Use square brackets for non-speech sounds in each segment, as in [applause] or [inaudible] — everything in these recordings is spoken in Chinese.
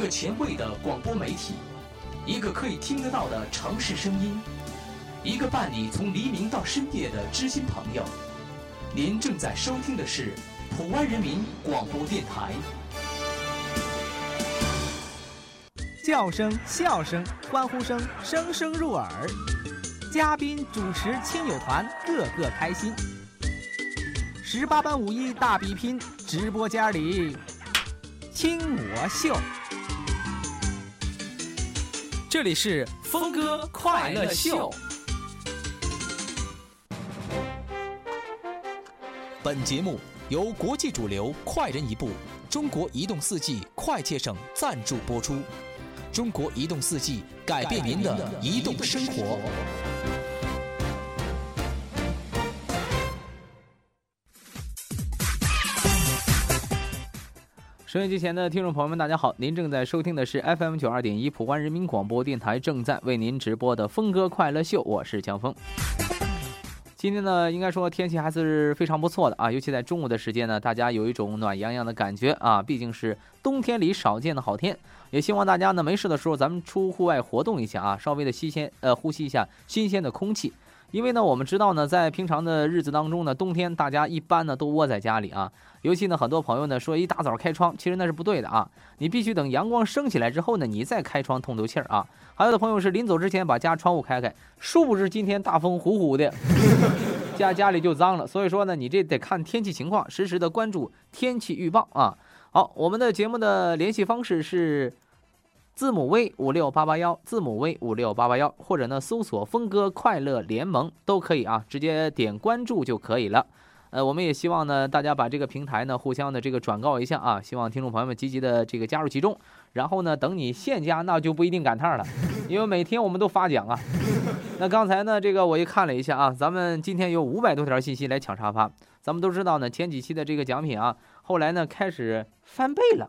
一个前卫的广播媒体，一个可以听得到的城市声音，一个伴你从黎明到深夜的知心朋友。您正在收听的是普湾人民广播电台。叫声、笑声、欢呼声，声声入耳。嘉宾、主持、亲友团，个个开心。十八般武艺大比拼，直播间里听我秀。这里是峰哥快乐秀。本节目由国际主流快人一步中国移动四 G 快捷省赞助播出。中国移动四 G 改变您的移动生活。收音机前的听众朋友们，大家好！您正在收听的是 FM 九二点一普关人民广播电台正在为您直播的《峰哥快乐秀》，我是江峰。今天呢，应该说天气还是非常不错的啊，尤其在中午的时间呢，大家有一种暖洋洋的感觉啊，毕竟是冬天里少见的好天。也希望大家呢没事的时候，咱们出户外活动一下啊，稍微的吸鲜呃呼吸一下新鲜的空气。因为呢，我们知道呢，在平常的日子当中呢，冬天大家一般呢都窝在家里啊。尤其呢，很多朋友呢说一大早开窗，其实那是不对的啊。你必须等阳光升起来之后呢，你再开窗通透气儿啊。还有的朋友是临走之前把家窗户开开，殊不知今天大风呼呼的，[laughs] 家家里就脏了。所以说呢，你这得看天气情况，实时的关注天气预报啊。好，我们的节目的联系方式是。字母 V 五六八八幺，字母 V 五六八八幺，或者呢搜索“峰哥快乐联盟”都可以啊，直接点关注就可以了。呃，我们也希望呢大家把这个平台呢互相的这个转告一下啊，希望听众朋友们积极的这个加入其中。然后呢，等你现加那就不一定赶趟了，因为每天我们都发奖啊。[laughs] 那刚才呢这个我也看了一下啊，咱们今天有五百多条信息来抢沙发。咱们都知道呢，前几期的这个奖品啊，后来呢开始翻倍了。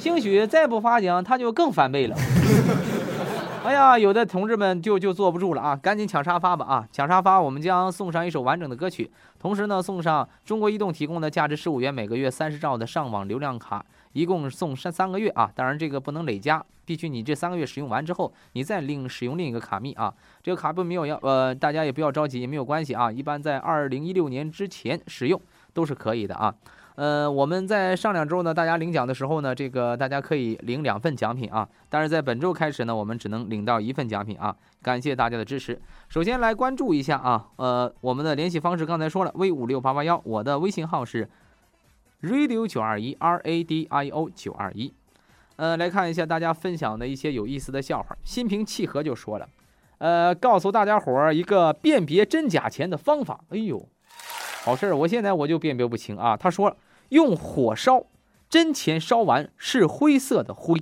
兴许再不发奖，他就更翻倍了。[laughs] 哎呀，有的同志们就就坐不住了啊，赶紧抢沙发吧啊！抢沙发，我们将送上一首完整的歌曲，同时呢，送上中国移动提供的价值十五元、每个月三十兆的上网流量卡，一共送三三个月啊。当然这个不能累加，必须你这三个月使用完之后，你再另使用另一个卡密啊。这个卡不没有要呃，大家也不要着急，也没有关系啊。一般在二零一六年之前使用都是可以的啊。呃，我们在上两周呢，大家领奖的时候呢，这个大家可以领两份奖品啊。但是在本周开始呢，我们只能领到一份奖品啊。感谢大家的支持。首先来关注一下啊，呃，我们的联系方式刚才说了，V 五六八八幺，我的微信号是 radio 九二一 R A D I O 九二一。呃，来看一下大家分享的一些有意思的笑话。心平气和就说了，呃，告诉大家伙儿一个辨别真假钱的方法。哎呦，好事儿，我现在我就辨别不清啊。他说。用火烧，真钱烧完是灰色的灰，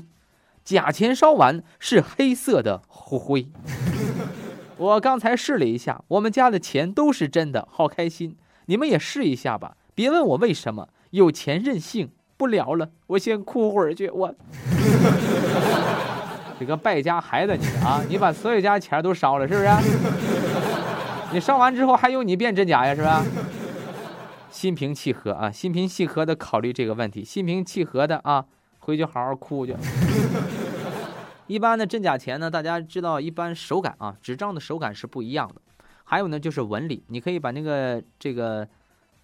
假钱烧完是黑色的灰。[laughs] 我刚才试了一下，我们家的钱都是真的，好开心。你们也试一下吧，别问我为什么，有钱任性。不聊了，我先哭会儿去。我 [laughs] 这个败家孩子，你啊，你把所有家钱都烧了，是不是？你烧完之后还用你辨真假呀，是吧？心平气和啊，心平气和的考虑这个问题，心平气和的啊，回去好好哭去。[laughs] 一般的真假钱呢，大家知道，一般手感啊，纸张的手感是不一样的。还有呢，就是纹理，你可以把那个这个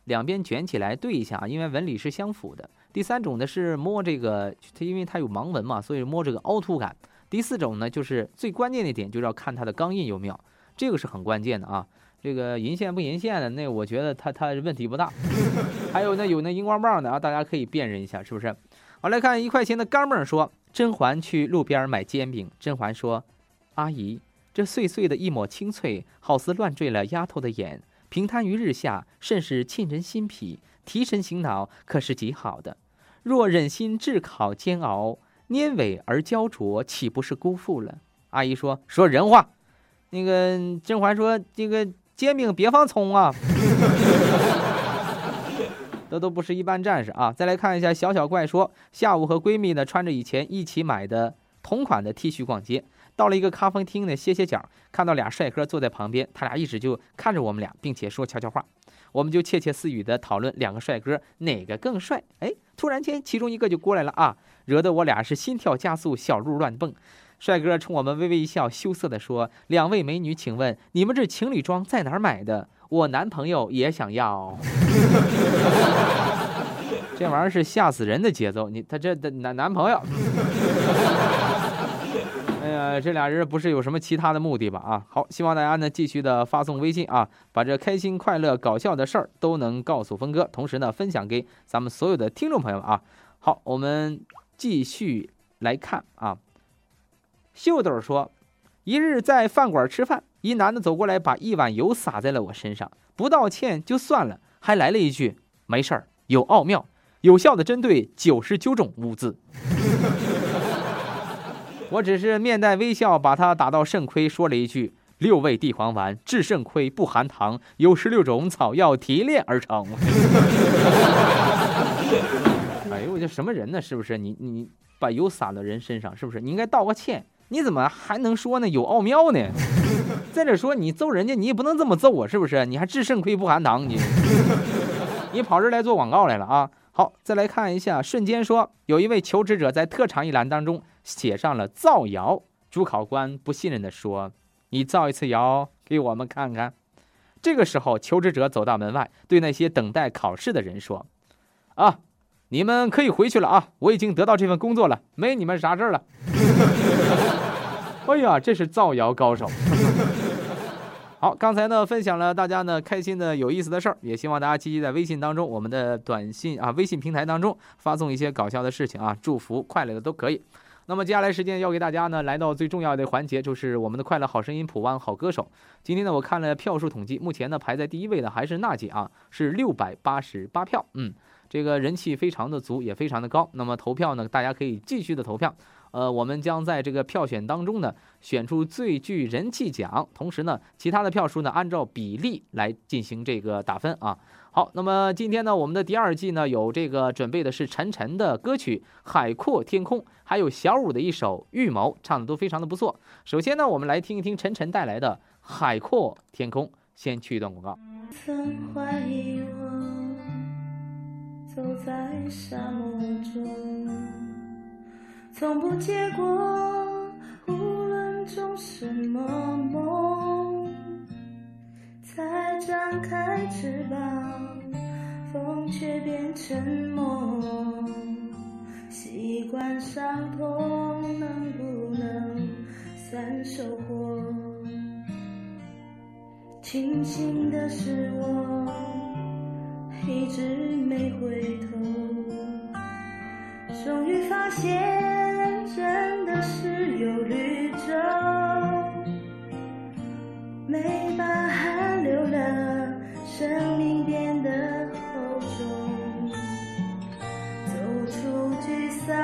两边卷起来对一下，因为纹理是相符的。第三种呢是摸这个，它因为它有盲纹嘛，所以摸这个凹凸感。第四种呢就是最关键的点，就是要看它的钢印有没有，这个是很关键的啊。这个银线不银线的，那我觉得它它问题不大。[laughs] 还有那有那荧光棒的啊，大家可以辨认一下，是不是？好来看一块钱的干儿说，甄嬛去路边买煎饼，甄嬛说：“阿姨，这碎碎的一抹清脆，好似乱坠了丫头的眼。平摊于日下，甚是沁人心脾，提神醒脑，可是极好的。若忍心炙烤煎熬，粘尾而焦灼，岂不是辜负了？”阿姨说：“说人话。”那个甄嬛说：“这个。”煎饼别放葱啊！[laughs] 这都不是一般战士啊！再来看一下小小怪说，下午和闺蜜呢穿着以前一起买的同款的 T 恤逛街，到了一个咖啡厅呢歇歇脚，看到俩帅哥坐在旁边，他俩一直就看着我们俩，并且说悄悄话。我们就窃窃私语的讨论两个帅哥哪个更帅。哎，突然间其中一个就过来了啊，惹得我俩是心跳加速，小鹿乱蹦。帅哥冲我们微微一笑，羞涩地说：“两位美女，请问你们这情侣装在哪儿买的？我男朋友也想要。[laughs] ”这玩意儿是吓死人的节奏，你他这的男男朋友。[laughs] 哎呀，这俩人不是有什么其他的目的吧？啊，好，希望大家呢继续的发送微信啊，把这开心、快乐、搞笑的事儿都能告诉峰哥，同时呢分享给咱们所有的听众朋友们啊。好，我们继续来看啊。秀豆说，一日在饭馆吃饭，一男的走过来，把一碗油洒在了我身上，不道歉就算了，还来了一句：“没事儿，有奥妙，有效的针对九十九种污渍。” [laughs] 我只是面带微笑，把他打到肾亏，说了一句：“六味地黄丸治肾亏，不含糖，由十六种草药提炼而成。” [laughs] 哎呦，我这什么人呢？是不是？你你把油洒到人身上，是不是？你应该道个歉。你怎么还能说呢？有奥妙呢？[laughs] 再者说，你揍人家，你也不能这么揍我，是不是？你还治肾亏不含糖，你你跑这来做广告来了啊？好，再来看一下，瞬间说，有一位求职者在特长一栏当中写上了造谣。主考官不信任的说：“你造一次谣给我们看看。”这个时候，求职者走到门外，对那些等待考试的人说：“啊，你们可以回去了啊，我已经得到这份工作了，没你们啥事儿了。” [laughs] 哎呀，这是造谣高手。[laughs] 好，刚才呢分享了大家呢开心的有意思的事儿，也希望大家积极在微信当中，我们的短信啊微信平台当中发送一些搞笑的事情啊，祝福快乐的都可以。那么接下来时间要给大家呢来到最重要的环节，就是我们的快乐好声音普湾好歌手。今天呢我看了票数统计，目前呢排在第一位的还是娜姐啊，是六百八十八票，嗯，这个人气非常的足，也非常的高。那么投票呢，大家可以继续的投票。呃，我们将在这个票选当中呢，选出最具人气奖，同时呢，其他的票数呢，按照比例来进行这个打分啊。好，那么今天呢，我们的第二季呢，有这个准备的是陈晨的歌曲《海阔天空》，还有小五的一首《预谋》，唱的都非常的不错。首先呢，我们来听一听陈晨带来的《海阔天空》，先去一段广告。曾怀疑我走在沙漠中。从不结果，无论种什么梦，才张开翅膀，风却变沉默。习惯伤痛，能不能算收获？庆幸的是，我一直没回头，终于发现。真的是有绿洲，没把汗流了，生命变得厚重。走出沮丧，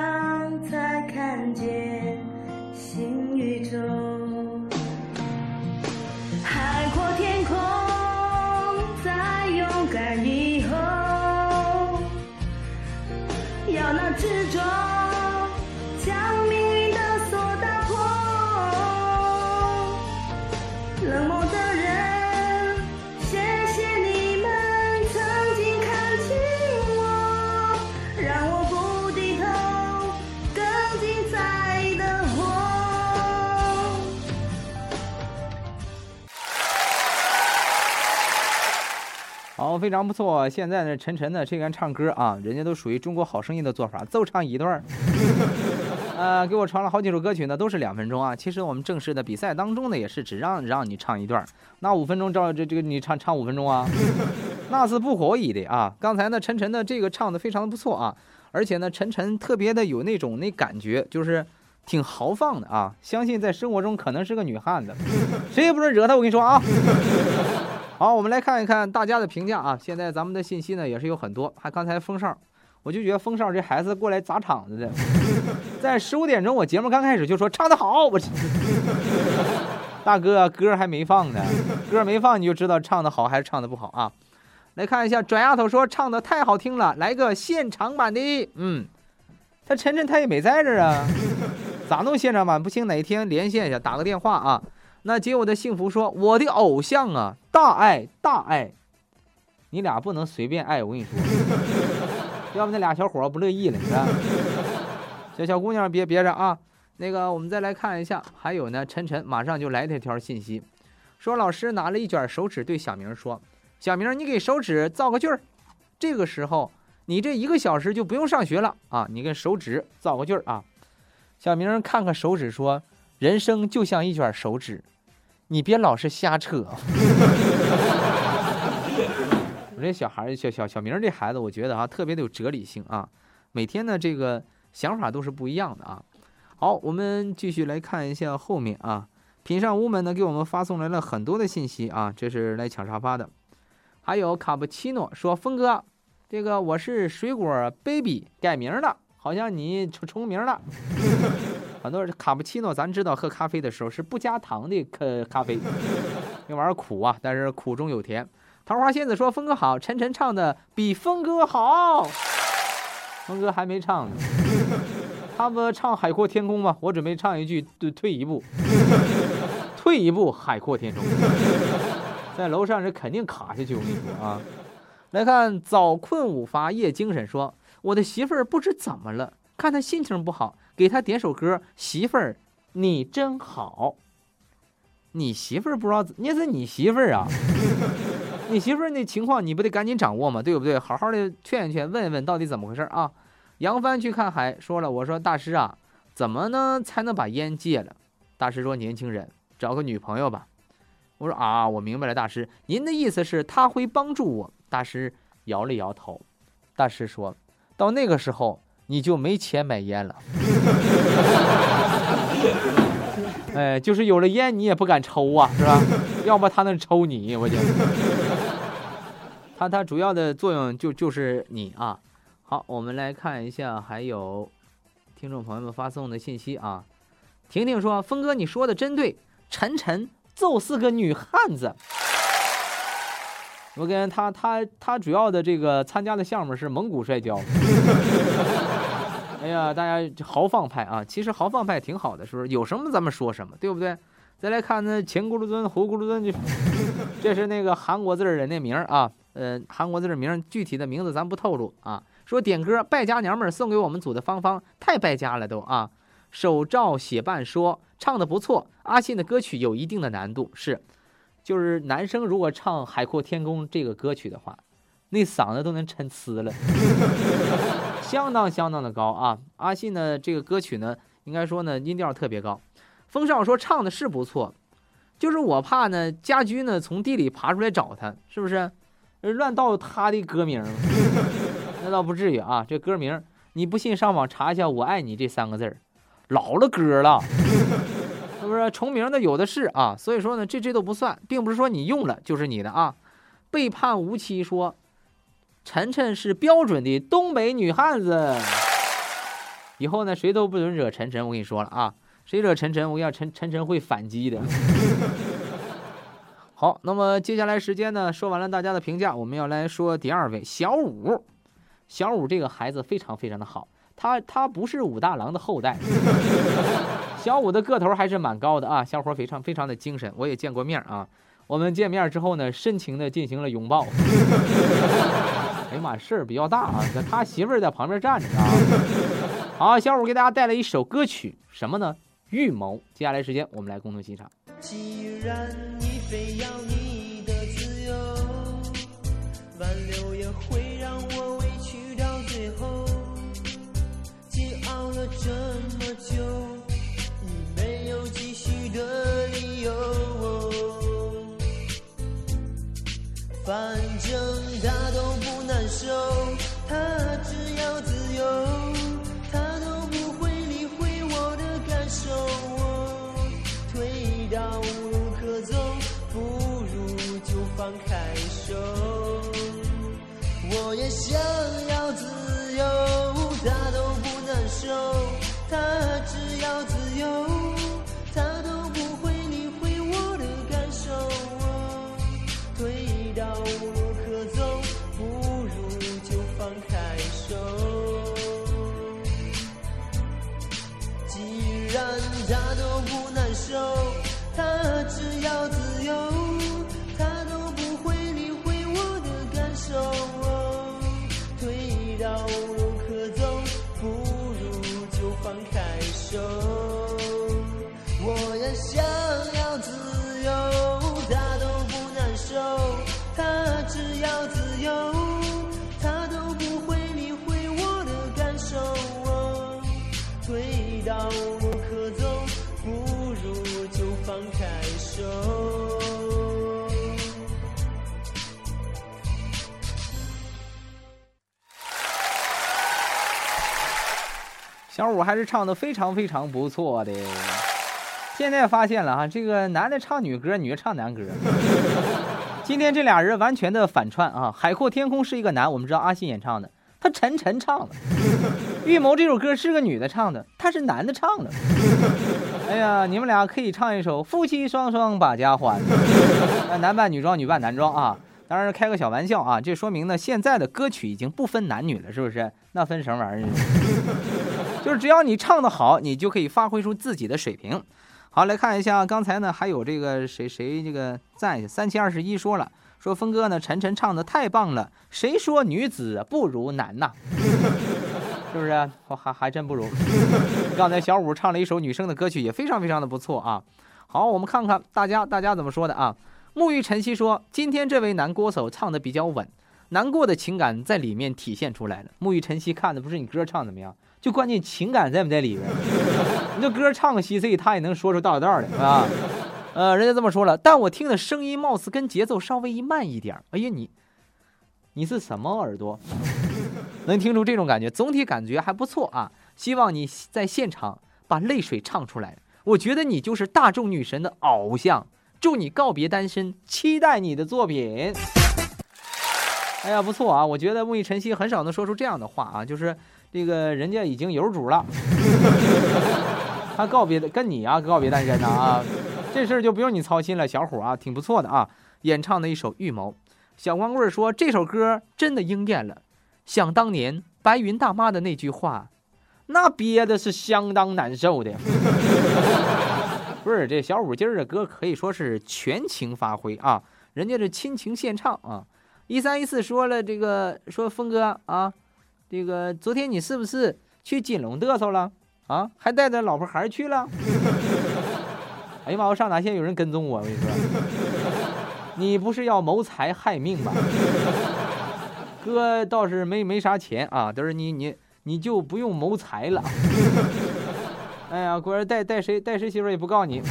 非常不错。现在呢，晨晨呢，这边唱歌啊，人家都属于中国好声音的做法，奏唱一段儿，[laughs] 呃，给我传了好几首歌曲呢，都是两分钟啊。其实我们正式的比赛当中呢，也是只让让你唱一段儿，那五分钟照这这个你唱唱五分钟啊，[laughs] 那是不可以的啊。刚才呢，晨晨的这个唱的非常的不错啊，而且呢，晨晨特别的有那种那感觉，就是挺豪放的啊。相信在生活中可能是个女汉子，谁也不准惹她，我跟你说啊。好，我们来看一看大家的评价啊。现在咱们的信息呢也是有很多。还刚才风少，我就觉得风少这孩子过来砸场子的，[laughs] 在十五点钟我节目刚开始就说唱得好，我 [laughs] 大哥歌还没放呢，歌没放你就知道唱得好还是唱得不好啊。来看一下，转丫头说唱的太好听了，来个现场版的。嗯，他晨晨他也没在这儿啊，[laughs] 咋弄现场版？不行，哪天连线一下，打个电话啊。那接我的幸福说：“我的偶像啊，大爱大爱，你俩不能随便爱，我跟你说，[laughs] 要不那俩小伙不乐意了？小小姑娘别别着啊。那个，我们再来看一下，还有呢，晨晨马上就来这条信息，说老师拿了一卷手纸对小明说：“小明，你给手指造个句儿。”这个时候，你这一个小时就不用上学了啊！你给手指造个句儿啊。小明看看手指说：“人生就像一卷手指，你别老是瞎扯。”我这小孩小小小明这孩子，我觉得啊，特别的有哲理性啊，每天呢这个想法都是不一样的啊。好，我们继续来看一下后面啊。品上屋们呢给我们发送来了很多的信息啊，这是来抢沙发的。还有卡布奇诺说：“峰哥，这个我是水果 baby 改名了，好像你重重名了。很多人卡布奇诺，咱知道喝咖啡的时候是不加糖的咖咖啡，那玩意儿苦啊，但是苦中有甜。桃花仙子说：峰哥好，晨晨唱的比峰哥好，峰哥还没唱呢。”他不唱《海阔天空》吗？我准备唱一句，退退一步，退一步，海阔天空。在楼上是肯定卡下去，我跟你说啊。来看早困午乏夜精神，说我的媳妇儿不知怎么了，看她心情不好，给他点首歌，媳妇儿你真好。你媳妇儿不知道，那是你媳妇儿啊。[laughs] 你媳妇儿那情况你不得赶紧掌握吗？对不对？好好的劝一劝，问一问到底怎么回事啊？杨帆去看海，说了：“我说大师啊，怎么呢才能把烟戒了？”大师说：“年轻人，找个女朋友吧。”我说：“啊，我明白了，大师，您的意思是他会帮助我。”大师摇了摇头。大师说：“到那个时候，你就没钱买烟了。[laughs] 哎，就是有了烟，你也不敢抽啊，是吧？[laughs] 要么他能抽你，我觉得。他他主要的作用就就是你啊。”好，我们来看一下，还有听众朋友们发送的信息啊。婷婷说：“峰哥，你说的真对，晨晨揍四个女汉子。”我跟他他他主要的这个参加的项目是蒙古摔跤。[laughs] 哎呀，大家豪放派啊，其实豪放派挺好的，是不是？有什么咱们说什么，对不对？再来看那前咕噜尊、后咕噜尊，[laughs] 这是那个韩国字儿的名儿啊。呃，韩国字儿名具体的名字咱不透露啊。说点歌，败家娘们儿送给我们组的芳芳，太败家了都啊！手照写伴说唱的不错，阿信的歌曲有一定的难度，是，就是男生如果唱《海阔天空》这个歌曲的话，那嗓子都能抻呲了，相当相当的高啊！阿信呢这个歌曲呢，应该说呢音调特别高。风少说唱的是不错，就是我怕呢家驹呢从地里爬出来找他，是不是？乱盗他的歌名。[laughs] 那倒不至于啊，这歌名你不信上网查一下“我爱你”这三个字儿，老了歌了，是不是重名的有的是啊？所以说呢，这这都不算，并不是说你用了就是你的啊。背叛无期说，晨晨是标准的东北女汉子，以后呢谁都不准惹晨晨，我跟你说了啊，谁惹晨晨，我跟你讲，晨晨晨会反击的。[laughs] 好，那么接下来时间呢，说完了大家的评价，我们要来说第二位小五。小五这个孩子非常非常的好，他他不是武大郎的后代。[laughs] 小五的个头还是蛮高的啊，小伙非常非常的精神，我也见过面啊。我们见面之后呢，深情的进行了拥抱。哎呀妈，事儿比较大啊，他媳妇儿在旁边站着啊。[laughs] 好，小五给大家带来一首歌曲，什么呢？预谋。接下来时间我们来共同欣赏。既然你非要你的自由，挽留也会让我委屈到最后。煎熬了。这么久，你没有继续的理由。反正他都不难受，他只要自由，他都不会理会我的感受。我退到无路可走，不如就放开手。我也想要自由，他都不难受。他只小五还是唱的非常非常不错的。现在发现了哈，这个男的唱女歌，女的唱男歌。[laughs] 今天这俩人完全的反串啊！海阔天空是一个男，我们知道阿信演唱的，他陈晨唱的；预谋这首歌是个女的唱的，他是男的唱的。哎呀，你们俩可以唱一首《夫妻双双把家还》，男扮女装，女扮男装啊！当然是开个小玩笑啊，这说明呢，现在的歌曲已经不分男女了，是不是？那分什么玩意儿？就是只要你唱得好，你就可以发挥出自己的水平。好，来看一下，刚才呢还有这个谁谁这个在三七二十一说了，说峰哥呢，晨晨唱的太棒了，谁说女子不如男呐？[laughs] 是不是？我还还真不如。[laughs] 刚才小五唱了一首女生的歌曲，也非常非常的不错啊。好，我们看看大家大家怎么说的啊？沐浴晨曦说，今天这位男歌手唱的比较稳，难过的情感在里面体现出来了。沐浴晨曦看的不是你歌唱怎么样？就关键情感在不在里边？[laughs] 你这歌唱个稀碎，他也能说出道道的，是吧？呃，人家这么说了，但我听的声音貌似跟节奏稍微一慢一点。哎呀，你你是什么耳朵？[laughs] 能听出这种感觉？总体感觉还不错啊。希望你在现场把泪水唱出来。我觉得你就是大众女神的偶像。祝你告别单身，期待你的作品。哎呀，不错啊！我觉得沐浴晨曦很少能说出这样的话啊，就是。这个人家已经有主了，他告别的跟你啊告别单身呢啊，这事儿就不用你操心了，小虎啊，挺不错的啊，演唱的一首《预谋》。小光棍说这首歌真的应验了，想当年白云大妈的那句话，那憋的是相当难受的。[laughs] 不是这小五今儿的歌可以说是全情发挥啊，人家是亲情献唱啊。一三一四说了这个说峰哥啊。这个昨天你是不是去金龙嘚瑟了啊？还带着老婆孩去了？[laughs] 哎呀妈！我上哪现在有人跟踪我？我跟你说，你不是要谋财害命吧？哥倒是没没啥钱啊，但是你你你就不用谋财了。哎呀，果然带带谁带谁媳妇也不告你。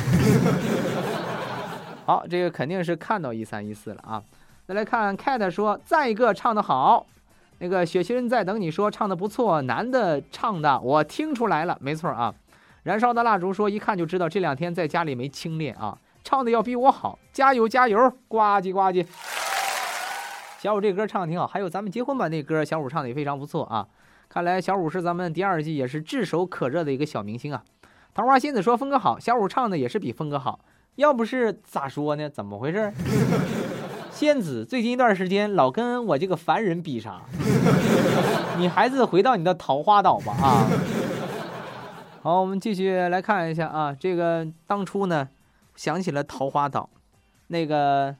好，这个肯定是看到一三一四了啊。再来看 cat 说，再一个唱的好。那个雪奇人在等你说唱的不错，男的唱的我听出来了，没错啊。燃烧的蜡烛说一看就知道这两天在家里没清练啊，唱的要比我好，加油加油，呱唧呱唧。小五这歌唱的挺好，还有咱们结婚版那歌，小五唱的也非常不错啊。看来小五是咱们第二季也是炙手可热的一个小明星啊。桃花仙子说峰哥好，小五唱的也是比峰哥好，要不是咋说呢？怎么回事？仙子最近一段时间老跟我这个凡人比啥？[laughs] 你还是回到你的桃花岛吧啊！好，我们继续来看一下啊，这个当初呢，想起了桃花岛，那个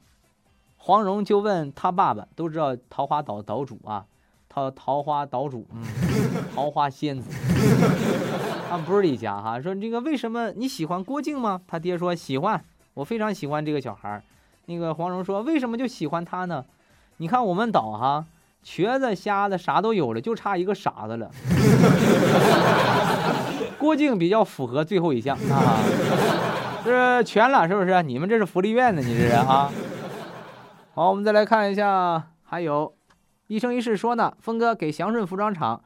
黄蓉就问他爸爸，都知道桃花岛岛主啊，桃桃花岛主，嗯，[laughs] 桃花仙子，他们不是李家哈。说这个为什么你喜欢郭靖吗？他爹说喜欢，我非常喜欢这个小孩那个黄蓉说：“为什么就喜欢他呢？你看我们岛哈，瘸子、瞎子啥都有了，就差一个傻子了。[laughs] 郭靖比较符合最后一项啊，是全了，是不是？你们这是福利院呢？你这是啊？好，我们再来看一下，还有一生一世说呢，峰哥给祥顺服装厂，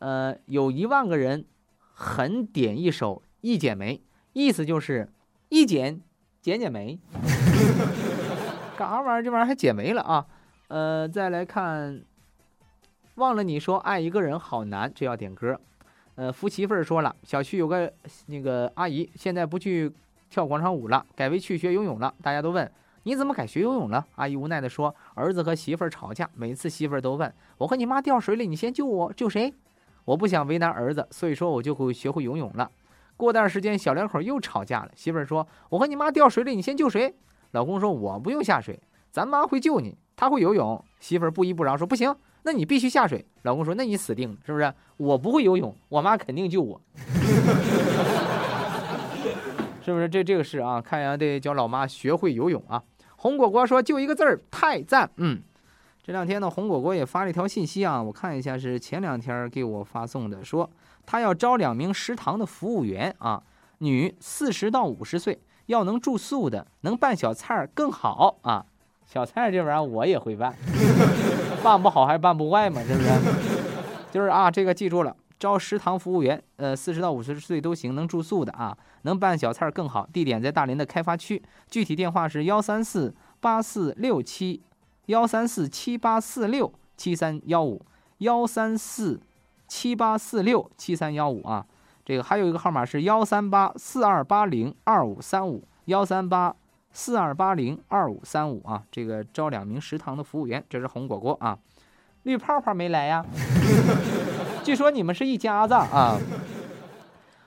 呃，有一万个人狠点一首《一剪梅》，意思就是一剪剪剪梅。”干啥玩意儿？这玩意儿还解没了啊？呃，再来看，忘了你说爱一个人好难，这要点歌。呃，福媳妇儿说了，小区有个那个阿姨，现在不去跳广场舞了，改为去学游泳了。大家都问你怎么改学游泳了？阿姨无奈的说，儿子和媳妇儿吵架，每次媳妇儿都问我和你妈掉水里，你先救我，救谁？我不想为难儿子，所以说我就会学会游泳了。过段时间，小两口又吵架了，媳妇儿说我和你妈掉水里，你先救谁？老公说：“我不用下水，咱妈会救你，她会游泳。”媳妇儿不依不饶说：“不行，那你必须下水。”老公说：“那你死定了，是不是？我不会游泳，我妈肯定救我，[laughs] 是不是？这这个是啊，看样得教老妈学会游泳啊。”红果果说：“就一个字儿，太赞。”嗯，这两天呢，红果果也发了一条信息啊，我看一下，是前两天给我发送的，说他要招两名食堂的服务员啊，女，四十到五十岁。要能住宿的，能拌小菜儿更好啊！小菜这玩意儿我也会拌，[laughs] 拌不好还拌不坏嘛，是不是？就是啊，这个记住了，招食堂服务员，呃，四十到五十岁都行，能住宿的啊，能拌小菜更好。地点在大连的开发区，具体电话是幺三四八四六七幺三四七八四六七三幺五幺三四七八四六七三幺五啊。这个还有一个号码是幺三八四二八零二五三五幺三八四二八零二五三五啊。这个招两名食堂的服务员，这是红果果啊。绿泡泡没来呀？[laughs] 据说你们是一家子啊。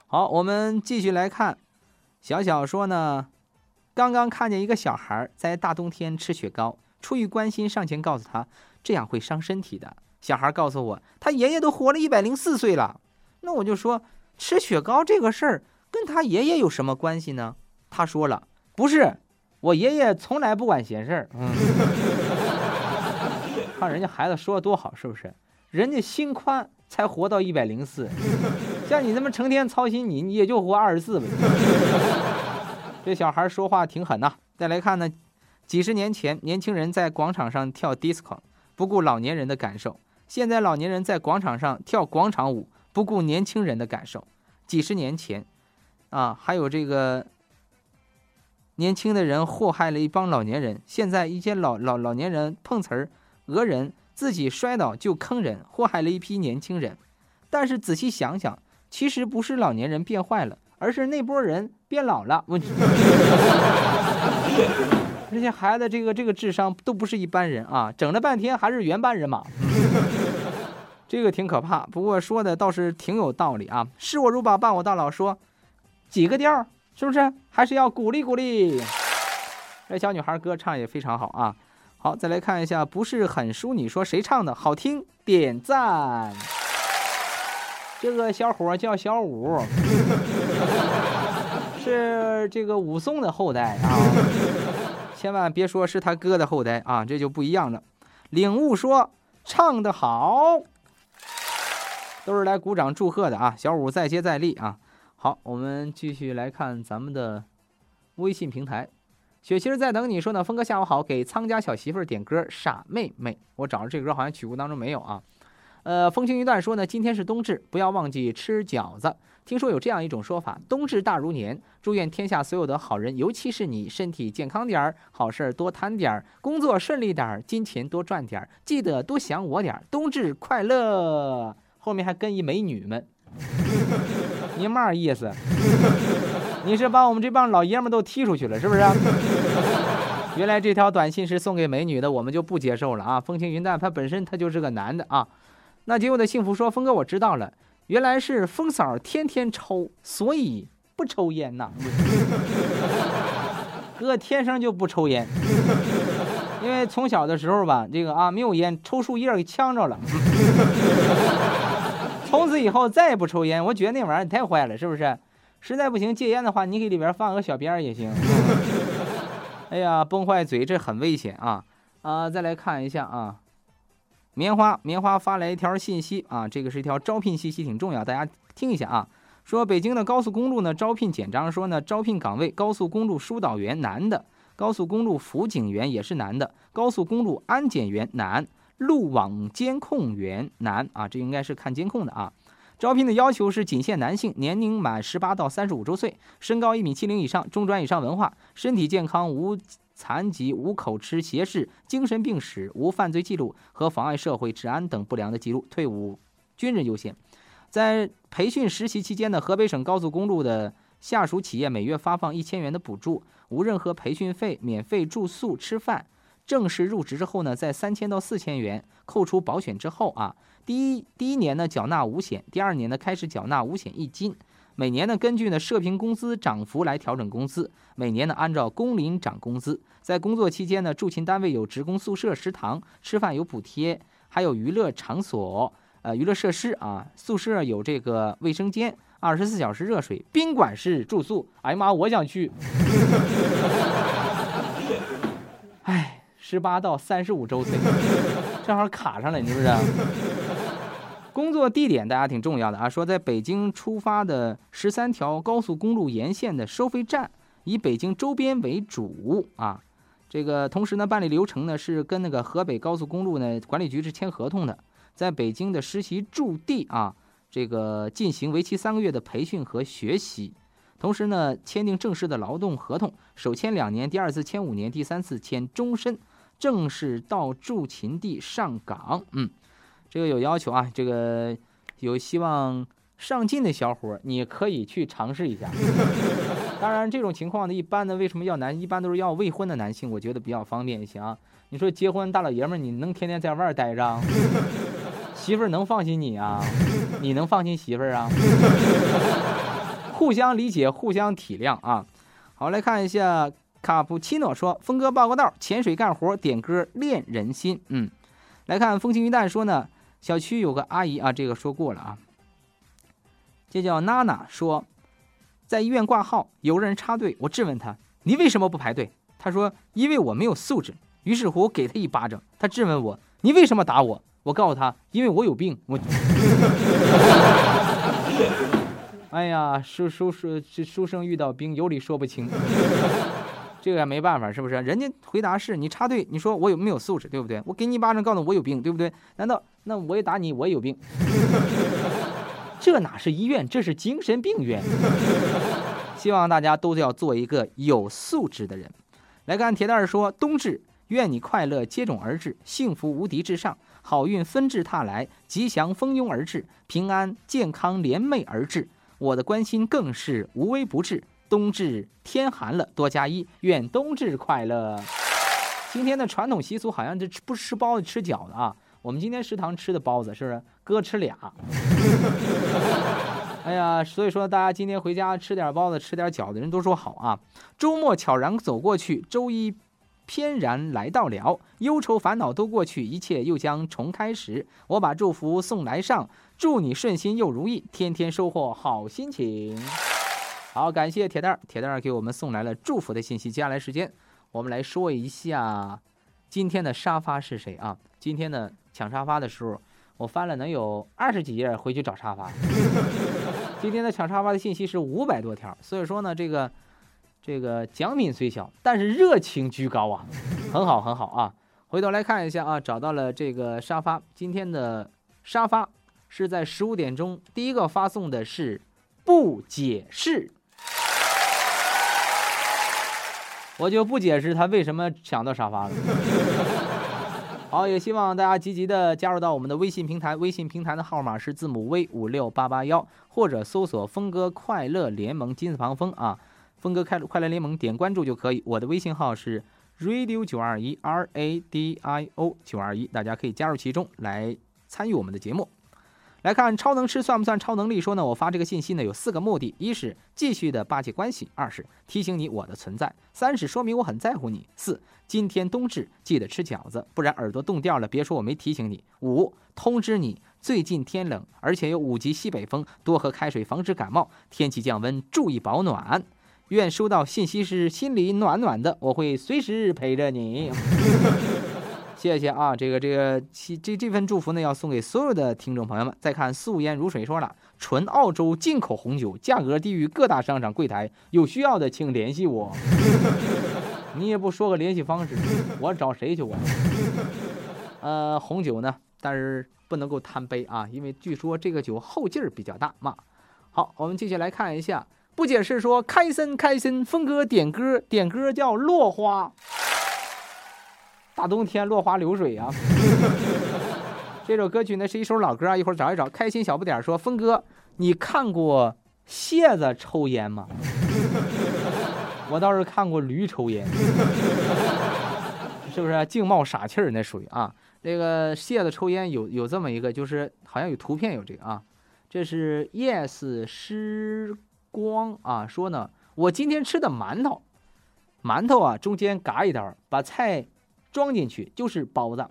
好，我们继续来看。小小说呢，刚刚看见一个小孩在大冬天吃雪糕，出于关心上前告诉他，这样会伤身体的。小孩告诉我，他爷爷都活了一百零四岁了。那我就说，吃雪糕这个事儿跟他爷爷有什么关系呢？他说了，不是，我爷爷从来不管闲事儿。嗯。[laughs] 看人家孩子说的多好，是不是？人家心宽才活到一百零四，像你这么成天操心你，你也就活二十四吧。[laughs] 这小孩说话挺狠呐。再来看呢，几十年前年轻人在广场上跳 disco，不顾老年人的感受；现在老年人在广场上跳广场舞，不顾年轻人的感受。几十年前，啊，还有这个年轻的人祸害了一帮老年人，现在一些老老老年人碰瓷儿。讹人，自己摔倒就坑人，祸害了一批年轻人。但是仔细想想，其实不是老年人变坏了，而是那波人变老了。问题，[laughs] 这些孩子这个这个智商都不是一般人啊！整了半天还是原班人马，这个挺可怕。不过说的倒是挺有道理啊！视我如宝，伴我到老，说几个调，是不是？还是要鼓励鼓励。这小女孩歌唱也非常好啊。好，再来看一下，不是很淑女说谁唱的好听？点赞。这个小伙叫小五，[laughs] 是这个武松的后代啊，千万别说是他哥的后代啊，这就不一样了。领悟说唱的好，都是来鼓掌祝贺的啊。小五再接再厉啊。好，我们继续来看咱们的微信平台。雪琪儿在等你说呢，峰哥下午好，给苍家小媳妇儿点歌《傻妹妹》，我找着这歌好像曲库当中没有啊。呃，风轻云淡说呢，今天是冬至，不要忘记吃饺子。听说有这样一种说法，冬至大如年，祝愿天下所有的好人，尤其是你身体健康点儿，好事儿多摊点儿，工作顺利点儿，金钱多赚点儿，记得多想我点儿，冬至快乐。后面还跟一美女们，[laughs] 你嘛意思？你是把我们这帮老爷们都踢出去了，是不是？原来这条短信是送给美女的，我们就不接受了啊！风轻云淡，他本身他就是个男的啊。那结果的幸福说：“峰哥，我知道了，原来是风嫂天天抽，所以不抽烟呐。哥天生就不抽烟，因为从小的时候吧，这个啊没有烟，抽树叶给呛着了。从此以后再也不抽烟，我觉得那玩意儿太坏了，是不是？”实在不行戒烟的话，你给里边放个小鞭儿也行。[laughs] 哎呀，崩坏嘴这很危险啊！啊，再来看一下啊，棉花棉花发来一条信息啊，这个是一条招聘信息，挺重要，大家听一下啊。说北京的高速公路呢招聘简章，说呢招聘岗位高速公路疏导员男的，高速公路辅警员也是男的，高速公路安检员男，路网监控员男啊，这应该是看监控的啊。招聘的要求是仅限男性，年龄满十八到三十五周岁，身高一米七零以上，中专以上文化，身体健康，无残疾，无口吃斜视，精神病史，无犯罪记录和妨碍社会治安等不良的记录，退伍军人优先。在培训实习期间呢，河北省高速公路的下属企业每月发放一千元的补助，无任何培训费，免费住宿吃饭。正式入职之后呢，在三千到四千元扣除保险之后啊。第一第一年呢缴纳五险，第二年呢开始缴纳五险一金，每年呢根据呢社平工资涨幅来调整工资，每年呢按照工龄涨工资。在工作期间呢，驻勤单位有职工宿舍、食堂，吃饭有补贴，还有娱乐场所，呃娱乐设施啊，宿舍有这个卫生间，二十四小时热水，宾馆式住宿。哎呀妈，我想去。[laughs] 哎，十八到三十五周岁，正好卡上了，你是不是？[laughs] 工作地点大家挺重要的啊，说在北京出发的十三条高速公路沿线的收费站，以北京周边为主啊。这个同时呢，办理流程呢是跟那个河北高速公路呢管理局是签合同的，在北京的实习驻地啊，这个进行为期三个月的培训和学习，同时呢，签订正式的劳动合同，首签两年，第二次签五年，第三次签终身，正式到驻勤地上岗。嗯，这个有要求啊，这个有希望上进的小伙，你可以去尝试一下。[laughs] 当然，这种情况呢，一般的为什么要男？一般都是要未婚的男性，我觉得比较方便一些啊。你说结婚大老爷们儿，你能天天在外待着？[laughs] 媳妇儿能放心你啊？你能放心媳妇儿啊？[laughs] 互相理解，互相体谅啊。好，来看一下卡布奇诺说：“峰哥报个道，潜水干活点歌恋人心。”嗯，来看风轻云淡说呢，小区有个阿姨啊，这个说过了啊。这叫娜娜说。在医院挂号，有人插队，我质问他：“你为什么不排队？”他说：“因为我没有素质。”于是乎，我给他一巴掌。他质问我：“你为什么打我？”我告诉他：“因为我有病。”我，[laughs] 哎呀，书书书书生遇到兵，有理说不清。这个没办法，是不是？人家回答是你插队，你说我有没有素质，对不对？我给你一巴掌，告诉我有病，对不对？难道那我也打你，我也有病？[laughs] 这哪是医院，这是精神病院。[laughs] 希望大家都要做一个有素质的人。来看铁蛋儿说：“冬至，愿你快乐接踵而至，幸福无敌至上，好运纷至沓来，吉祥蜂拥而至，平安健康联袂而至。我的关心更是无微不至。冬至天寒了，多加衣，愿冬至快乐。今天的传统习俗好像就吃不吃包子吃饺子啊。”我们今天食堂吃的包子是不是哥吃俩？[laughs] 哎呀，所以说大家今天回家吃点包子，吃点饺子，人都说好啊。周末悄然走过去，周一翩然来到了，忧愁烦恼都过去，一切又将重开始。我把祝福送来上，祝你顺心又如意，天天收获好心情。好，感谢铁蛋儿，铁蛋儿给我们送来了祝福的信息。接下来时间，我们来说一下今天的沙发是谁啊？今天呢？抢沙发的时候，我翻了能有二十几页，回去找沙发。[laughs] 今天的抢沙发的信息是五百多条，所以说呢，这个这个奖品虽小，但是热情居高啊，很好很好啊。回头来看一下啊，找到了这个沙发。今天的沙发是在十五点钟，第一个发送的是不解释，我就不解释他为什么抢到沙发了。[laughs] 好，也希望大家积极的加入到我们的微信平台，微信平台的号码是字母 V 五六八八幺，或者搜索“峰哥快乐联盟”金字旁峰啊，峰哥快快乐联盟点关注就可以。我的微信号是 radio 九二一 R A D I O 九二一，大家可以加入其中来参与我们的节目。来看超能吃算不算超能力？说呢，我发这个信息呢有四个目的：一是继续的巴结关系；二是提醒你我的存在；三是说明我很在乎你；四今天冬至记得吃饺子，不然耳朵冻掉了，别说我没提醒你；五通知你最近天冷，而且有五级西北风，多喝开水防止感冒。天气降温，注意保暖。愿收到信息时心里暖暖的，我会随时陪着你。[laughs] 谢谢啊，这个这个这这份祝福呢，要送给所有的听众朋友们。再看素颜如水说了，纯澳洲进口红酒，价格低于各大商场柜台，有需要的请联系我。[laughs] 你也不说个联系方式，我找谁去我？呃，红酒呢，但是不能够贪杯啊，因为据说这个酒后劲儿比较大嘛。好，我们继续来看一下，不解释说开森开森，峰哥点歌点歌叫落花。大冬天落花流水啊！[laughs] 这首歌曲呢是一首老歌啊，一会儿找一找。开心小不点说：“峰哥，你看过蟹子抽烟吗？” [laughs] 我倒是看过驴抽烟，[laughs] 是不是净冒傻气儿？那属于啊。这个蟹子抽烟有有这么一个，就是好像有图片有这个啊。这是 yes 时光啊说呢，我今天吃的馒头，馒头啊中间嘎一刀，把菜。装进去就是包子。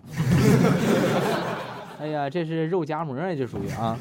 [laughs] 哎呀，这是肉夹馍呀，这属于啊。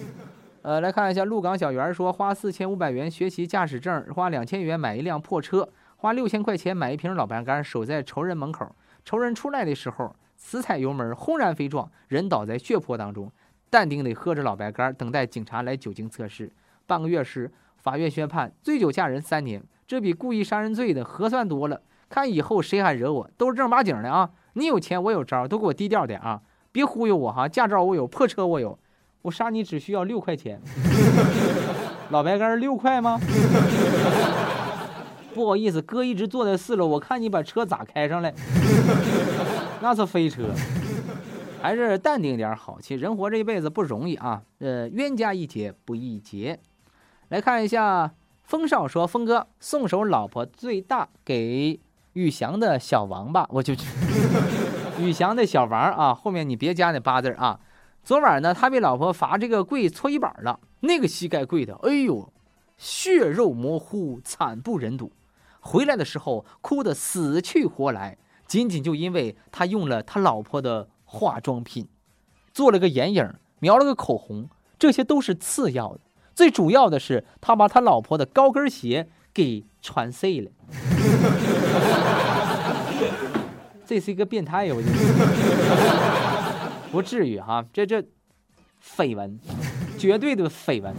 呃，来看一下鹿港小圆说，花四千五百元学习驾驶证，花两千元买一辆破车，花六千块钱买一瓶老白干，守在仇人门口。仇人出来的时候，死踩油门，轰然飞撞，人倒在血泊当中，淡定地喝着老白干，等待警察来酒精测试。半个月时，法院宣判醉酒驾人三年，这比故意杀人罪的合算多了。看以后谁还惹我，都是正儿八经的啊。你有钱，我有招，都给我低调点啊！别忽悠我哈！驾照我有，破车我有，我杀你只需要六块钱。[laughs] 老白干六块吗？[laughs] 不好意思，哥一直坐在四楼，我看你把车咋开上来？[laughs] 那是飞车。还是淡定点好。其实人活这一辈子不容易啊，呃，冤家宜解不宜结。来看一下，风少说：“峰哥送首老婆最大给宇翔的小王八。”我就宇翔的小王啊，后面你别加那八字啊。昨晚呢，他被老婆罚这个跪搓衣板了，那个膝盖跪的，哎呦，血肉模糊，惨不忍睹。回来的时候哭得死去活来，仅仅就因为他用了他老婆的。化妆品，做了个眼影，描了个口红，这些都是次要的。最主要的是，他把他老婆的高跟鞋给穿碎了。这是一个变态呀！我觉得 [laughs] 不至于哈，这这绯闻，[laughs] 绝对的绯闻。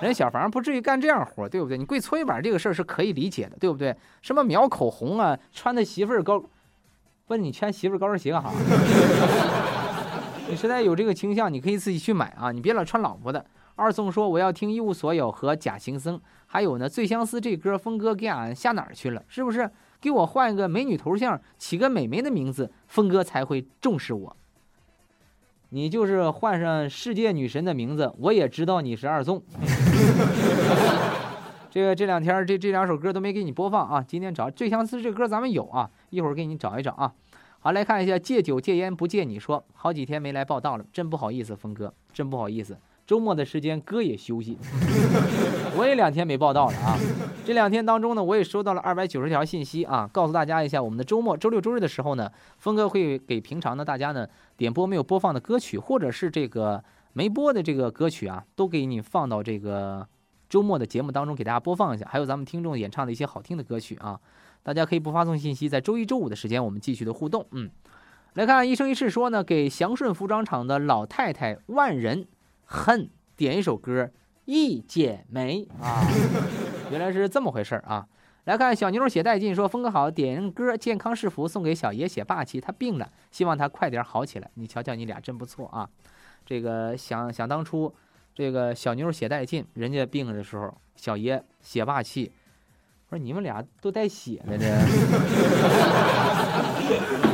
人小房不至于干这样活，对不对？你跪搓衣板这个事儿是可以理解的，对不对？什么描口红啊，穿的媳妇儿高。问你穿媳妇儿高跟鞋干啥？你实在有这个倾向，你可以自己去买啊！你别老穿老婆的。二宋说我要听一无所有和假行僧，还有呢最相思这歌，峰哥给俺下哪儿去了？是不是给我换一个美女头像，起个美眉的名字，峰哥才会重视我？你就是换上世界女神的名字，我也知道你是二宋。[laughs] 这个这两天这这两首歌都没给你播放啊！今天找最相思这歌咱们有啊，一会儿给你找一找啊。好，来看一下戒酒戒烟不戒，你说好几天没来报道了，真不好意思，峰哥，真不好意思。周末的时间哥也休息，[laughs] 我也两天没报道了啊。这两天当中呢，我也收到了二百九十条信息啊，告诉大家一下，我们的周末周六周日的时候呢，峰哥会给平常的大家呢点播没有播放的歌曲，或者是这个没播的这个歌曲啊，都给你放到这个。周末的节目当中给大家播放一下，还有咱们听众演唱的一些好听的歌曲啊，大家可以不发送信息，在周一、周五的时间我们继续的互动。嗯，来看一生一世说呢，给祥顺服装厂的老太太万人恨点一首歌《一剪梅》啊，原来是这么回事啊。来看小妞写带劲说，峰哥好，点歌健康是福送给小爷写霸气，他病了，希望他快点好起来。你瞧瞧，你俩真不错啊，这个想想当初。这个小妞写带劲，人家病的时候，小爷写霸气。我说你们俩都带血的这，[laughs]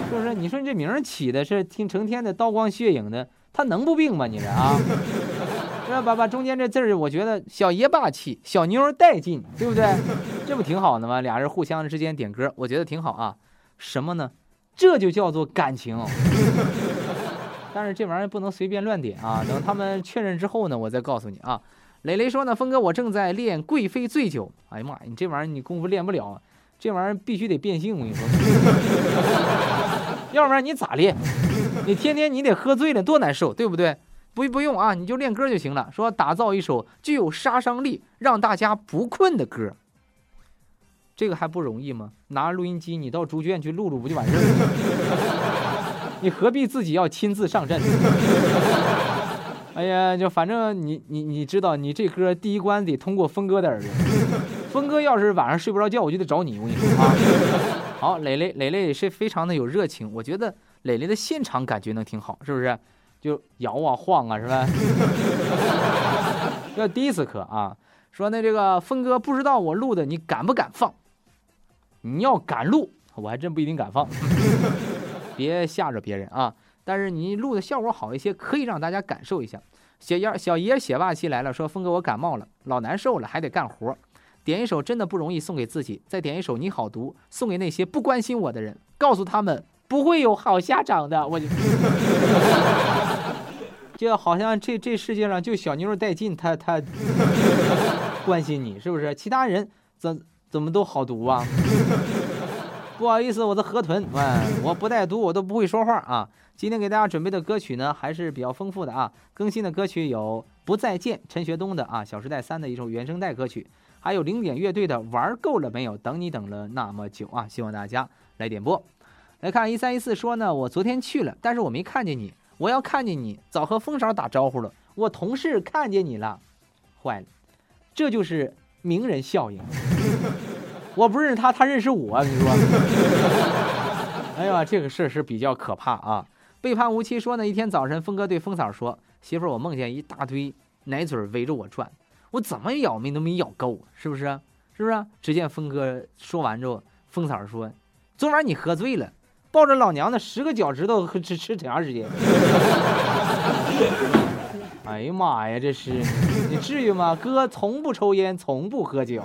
是不是？你说你这名起的是听成天的刀光血影的，他能不病吗？你这啊，吧？把中间这字儿，我觉得小爷霸气，小妞带劲，对不对？[laughs] 这不挺好的吗？俩人互相之间点歌，我觉得挺好啊。什么呢？这就叫做感情。[laughs] 但是这玩意儿不能随便乱点啊！等他们确认之后呢，我再告诉你啊。磊磊说呢，峰哥，我正在练贵妃醉酒。哎呀妈呀，你这玩意儿你功夫练不了，这玩意儿必须得变性。我跟你说，[laughs] 要不然你咋练？你天天你得喝醉了，多难受，对不对？不不用啊，你就练歌就行了。说打造一首具有杀伤力，让大家不困的歌，这个还不容易吗？拿着录音机，你到猪圈去录录，不就完事儿了？[laughs] 你何必自己要亲自上阵？哎呀，就反正你你你知道，你这歌第一关得通过峰哥的耳朵。峰哥要是晚上睡不着觉，我就得找你。我跟你说啊，好，磊磊磊磊是非常的有热情，我觉得磊磊的现场感觉能挺好，是不是？就摇啊晃啊，是吧？[laughs] 要第一次课啊，说那这个峰哥不知道我录的，你敢不敢放？你要敢录，我还真不一定敢放。[laughs] 别吓着别人啊！但是你录的效果好一些，可以让大家感受一下。小爷小爷血霸气来了，说峰哥我感冒了，老难受了，还得干活。点一首真的不容易，送给自己；再点一首你好毒，送给那些不关心我的人，告诉他们不会有好下场的。我就就好像这这世界上就小妞带劲，他他 [laughs] 关心你是不是？其他人怎怎么都好毒啊？[laughs] 不好意思，我的河豚，哎我不带毒，我都不会说话啊。今天给大家准备的歌曲呢，还是比较丰富的啊。更新的歌曲有《不再见》，陈学冬的啊，《小时代三》的一首原声带歌曲，还有零点乐队的《玩够了没有》，等你等了那么久啊，希望大家来点播。来看一三一四说呢，我昨天去了，但是我没看见你，我要看见你，早和风嫂打招呼了。我同事看见你了，坏了，这就是名人效应。[laughs] 我不认识他，他认识我。你说，[laughs] 哎呀，这个事儿是比较可怕啊！背叛无期说呢，一天早晨，峰哥对风嫂说：“媳妇儿，我梦见一大堆奶嘴围着我转，我怎么咬命都没咬够，是不是？是不是？只见峰哥说完之后，风嫂说：“昨晚你喝醉了，抱着老娘的十个脚趾头吃吃挺长时间。”哎呀妈呀，这是你至于吗？哥从不抽烟，从不喝酒。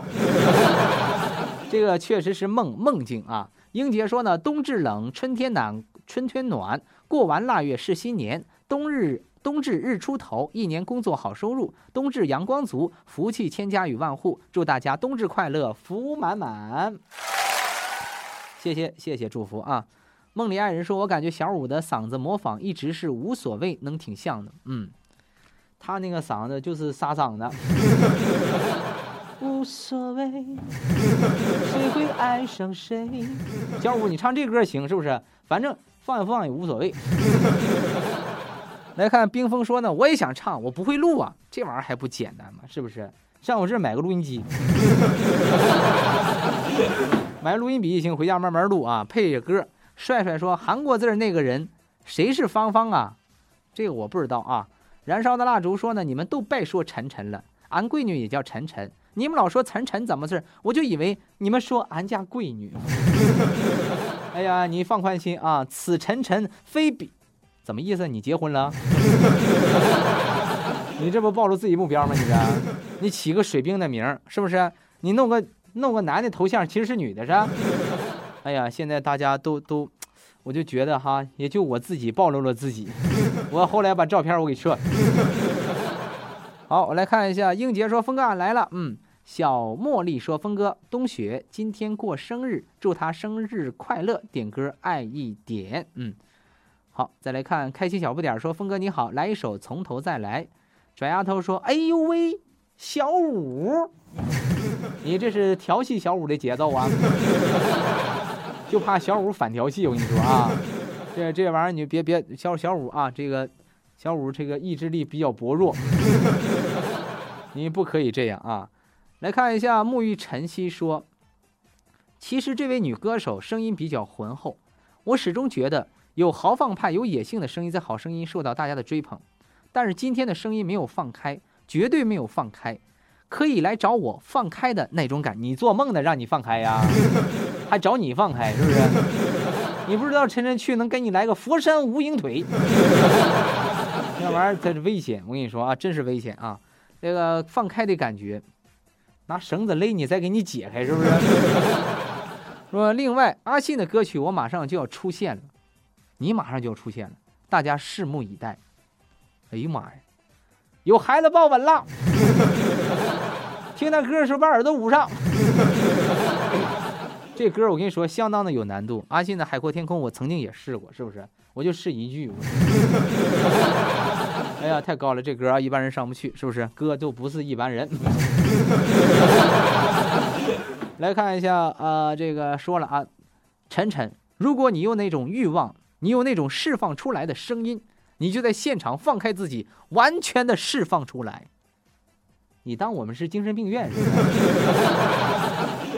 这个确实是梦梦境啊。英杰说呢：“冬至冷，春天暖，春天暖。过完腊月是新年。冬日冬至日出头，一年工作好收入。冬至阳光足，福气千家与万户。祝大家冬至快乐，福满满。”谢谢谢谢祝福啊。梦里爱人说：“我感觉小五的嗓子模仿一直是无所谓，能挺像的。嗯，他那个嗓子就是沙嗓子。[laughs] ”无所谓，谁会爱上谁？小五，你唱这歌行是不是？反正放一放也无所谓。[laughs] 来看冰封说呢，我也想唱，我不会录啊，这玩意儿还不简单吗？是不是？上我这儿买个录音机，[laughs] 买录音笔也行，回家慢慢录啊，配着歌。帅帅说，韩国字儿那个人谁是芳芳啊？这个我不知道啊。燃烧的蜡烛说呢，你们都别说晨晨了，俺闺女也叫晨晨。你们老说晨晨怎么事我就以为你们说俺家闺女。[laughs] 哎呀，你放宽心啊，此晨晨非彼，怎么意思？你结婚了？[laughs] 你这不暴露自己目标吗？你这，你起个水兵的名是不是？你弄个弄个男的头像，其实是女的，是吧？哎呀，现在大家都都，我就觉得哈，也就我自己暴露了自己。[laughs] 我后来把照片我给撤了。好，我来看一下，英杰说：“峰哥来了。”嗯。小茉莉说：“峰哥，冬雪今天过生日，祝他生日快乐。点歌爱一点。”嗯，好，再来看开心小不点说：“峰哥你好，来一首从头再来。”拽丫头说：“哎呦喂，小五，[laughs] 你这是调戏小五的节奏啊？就怕小五反调戏，我跟你说啊，[laughs] 这这玩意儿你别别小小五啊，这个小五这个意志力比较薄弱，[laughs] 你不可以这样啊。”来看一下，沐浴晨曦说：“其实这位女歌手声音比较浑厚，我始终觉得有豪放派、有野性的声音在《好声音》受到大家的追捧。但是今天的声音没有放开，绝对没有放开，可以来找我放开的那种感。你做梦呢？让你放开呀？[laughs] 还找你放开是不是？[laughs] 你不知道晨晨去能给你来个佛山无影腿？[laughs] 那玩意儿这是危险，我跟你说啊，真是危险啊！这个放开的感觉。”拿绳子勒你，再给你解开，是不是？[laughs] 说另外，阿信的歌曲我马上就要出现了，你马上就要出现了，大家拭目以待。哎呀妈呀，有孩子抱稳了，听那歌的时候把耳朵捂上。这歌我跟你说，相当的有难度。阿信的《海阔天空》，我曾经也试过，是不是？我就试一句。[laughs] 哎呀，太高了，这歌啊，一般人上不去，是不是？哥就不是一般人。[laughs] 来看一下啊，这个说了啊，晨晨，如果你有那种欲望，你有那种释放出来的声音，你就在现场放开自己，完全的释放出来。你当我们是精神病院？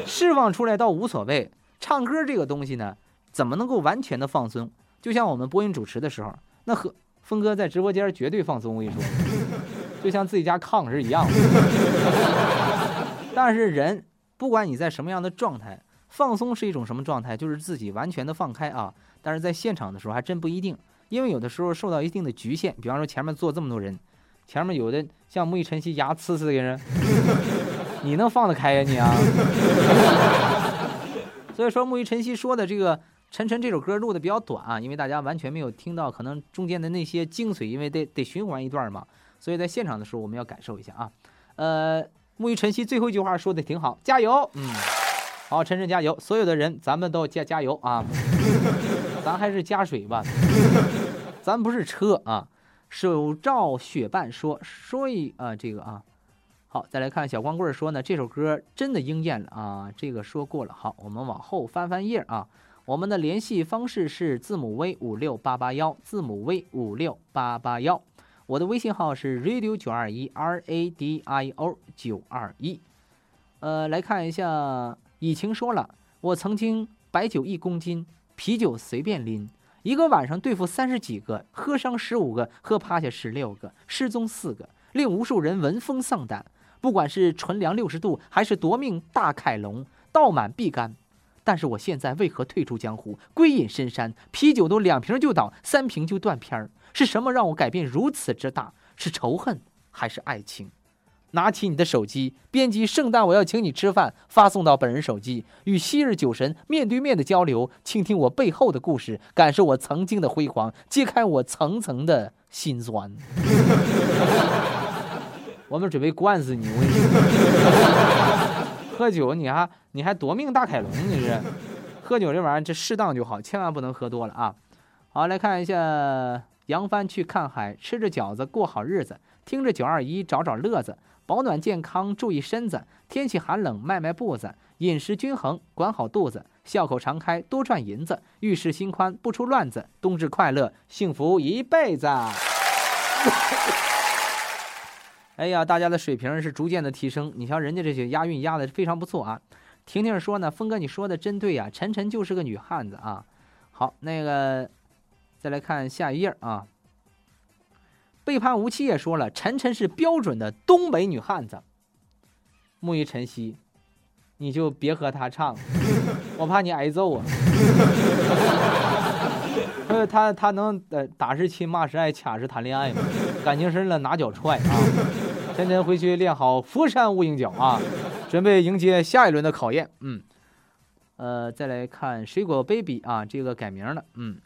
释放出来倒无所谓，唱歌这个东西呢，怎么能够完全的放松？就像我们播音主持的时候，那和。峰哥在直播间绝对放松，我跟你说，[laughs] 就像自己家炕是一样的。[laughs] 但是人，不管你在什么样的状态，放松是一种什么状态，就是自己完全的放开啊。但是在现场的时候还真不一定，因为有的时候受到一定的局限，比方说前面坐这么多人，前面有的像木易晨曦牙呲呲的人，你能放得开呀你啊？[laughs] 所以说木鱼晨曦说的这个。晨晨这首歌录的比较短啊，因为大家完全没有听到可能中间的那些精髓，因为得得循环一段嘛，所以在现场的时候我们要感受一下啊。呃，沐浴晨曦最后一句话说的挺好，加油，嗯，好，晨晨加油，所有的人咱们都加加油啊，[laughs] 咱还是加水吧，咱不是车啊。手照雪伴说说一啊这个啊，好，再来看小光棍说呢，这首歌真的应验了啊，这个说过了，好，我们往后翻翻页啊。我们的联系方式是字母 V 五六八八幺，字母 V 五六八八幺。我的微信号是 radio 九二一 R A D I O 九二一。呃，来看一下，以晴说了，我曾经白酒一公斤，啤酒随便拎，一个晚上对付三十几个，喝伤十五个，喝趴下十六个，失踪四个，令无数人闻风丧胆。不管是纯良六十度，还是夺命大凯龙，倒满必干。但是我现在为何退出江湖，归隐深山？啤酒都两瓶就倒，三瓶就断片儿。是什么让我改变如此之大？是仇恨还是爱情？拿起你的手机，编辑“圣诞我要请你吃饭”，发送到本人手机，与昔日酒神面对面的交流，倾听我背后的故事，感受我曾经的辉煌，揭开我层层的心酸。[laughs] 我们准备灌死你！我跟你说，喝酒你还你还夺命大凯龙，你是？喝酒这玩意儿这适当就好，千万不能喝多了啊！好，来看一下杨帆去看海，吃着饺子过好日子，听着九二一找找乐子。保暖健康，注意身子。天气寒冷，迈迈步子。饮食均衡，管好肚子。笑口常开，多赚银子。遇事心宽，不出乱子。冬至快乐，幸福一辈子。哎呀，大家的水平是逐渐的提升。你瞧人家这些押韵押的非常不错啊。婷婷说呢，峰哥你说的真对呀，晨晨就是个女汉子啊。好，那个再来看下一页啊。背叛无期也说了，晨晨是标准的东北女汉子。木鱼晨曦，你就别和他唱，我怕你挨揍啊。[laughs] 呃，他他能呃打是亲，骂是爱，掐是谈恋爱吗？感情深了拿脚踹啊！晨晨回去练好佛山无影脚啊，[laughs] 准备迎接下一轮的考验。嗯，呃，再来看水果 baby 啊，这个改名了，嗯。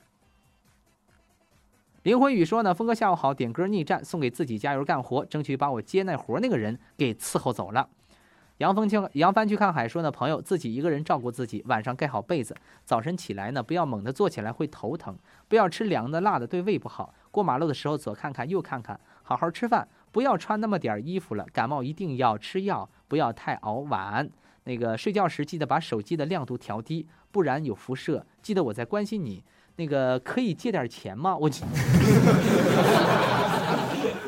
林魂雨说呢，峰哥下午好，点歌逆战送给自己加油干活，争取把我接那活那个人给伺候走了。杨峰去杨帆去看海说呢，朋友自己一个人照顾自己，晚上盖好被子，早晨起来呢不要猛地坐起来会头疼，不要吃凉的辣的对胃不好。过马路的时候左看看右看看，好好吃饭，不要穿那么点衣服了。感冒一定要吃药，不要太熬晚。那个睡觉时记得把手机的亮度调低，不然有辐射。记得我在关心你。那个可以借点钱吗？[laughs] 我，[laughs]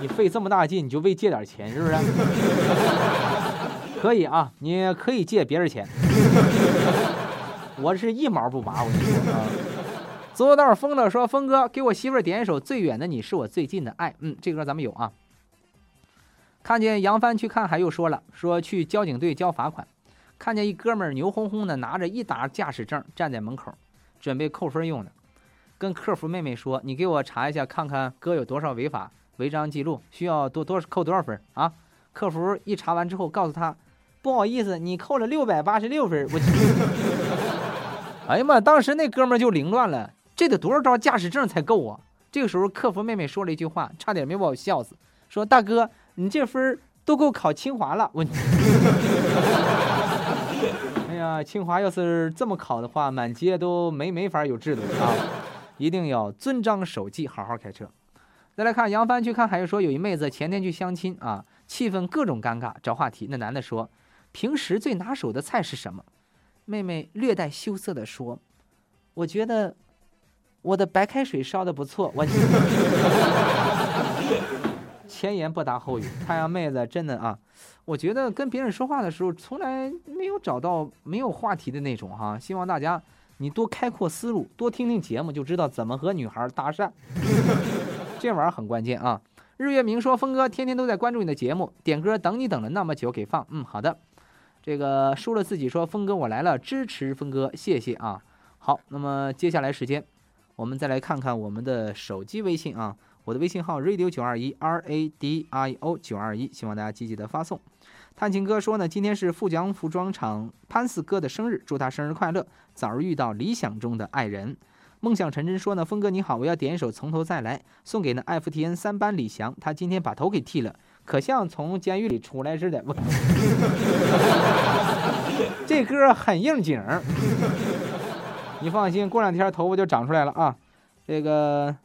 你费这么大劲，你就为借点钱是不是？[laughs] 可以啊，你可以借别人钱，我是一毛不拔。我跟你说啊，走道疯了说，峰哥给我媳妇点一首《最远的你是我最近的爱》。嗯，这歌咱们有啊。看见杨帆去看海，又说了，说去交警队交罚款，看见一哥们儿牛哄哄的拿着一沓驾驶证站在门口，准备扣分用的。跟客服妹妹说：“你给我查一下，看看哥有多少违法违章记录，需要多多扣多少分啊？”客服一查完之后，告诉他：“不好意思，你扣了六百八十六分。”我，[laughs] 哎呀妈！当时那哥们儿就凌乱了，这得多少张驾驶证才够啊？这个时候，客服妹妹说了一句话，差点没把我笑死，说：“大哥，你这分儿都够考清华了。”我，[laughs] 哎呀，清华要是这么考的话，满街都没没法有制度啊。[laughs] 一定要遵章守纪，好好开车。再来看杨帆去看海，说有一妹子前天去相亲啊，气氛各种尴尬，找话题。那男的说：“平时最拿手的菜是什么？”妹妹略带羞涩的说：“我觉得我的白开水烧的不错。”我 [laughs] 前言不搭后语，太阳妹子真的啊，我觉得跟别人说话的时候从来没有找到没有话题的那种哈，希望大家。你多开阔思路，多听听节目，就知道怎么和女孩搭讪。[laughs] 这玩意儿很关键啊！日月明说：“峰哥天天都在关注你的节目，点歌等你等了那么久，给放。”嗯，好的。这个输了自己说：“峰哥我来了，支持峰哥，谢谢啊。”好，那么接下来时间，我们再来看看我们的手机微信啊，我的微信号 radio 九二一 r a d i o 九二一，希望大家积极的发送。探亲哥说呢，今天是富江服装厂潘四哥的生日，祝他生日快乐，早日遇到理想中的爱人。梦想成真说呢，峰哥你好，我要点一首从头再来，送给那 FTN 三班李翔，他今天把头给剃了，可像从监狱里出来似的。[laughs] 这歌很应景。[laughs] 你放心，过两天头发就长出来了啊。这个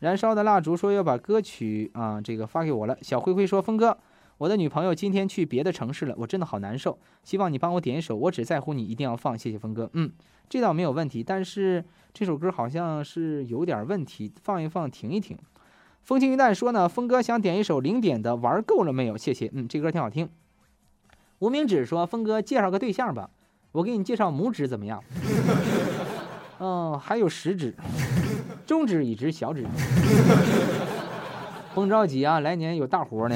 燃烧的蜡烛说要把歌曲啊这个发给我了。小灰灰说，峰哥。我的女朋友今天去别的城市了，我真的好难受。希望你帮我点一首《我只在乎你》，一定要放，谢谢峰哥。嗯，这倒没有问题，但是这首歌好像是有点问题，放一放，停一停。风轻云淡说呢，峰哥想点一首零点的，玩够了没有？谢谢。嗯，这歌挺好听。无名指说，峰哥介绍个对象吧，我给你介绍拇指怎么样？嗯，还有食指。中指一指小指。[laughs] 甭着急啊，来年有大活呢。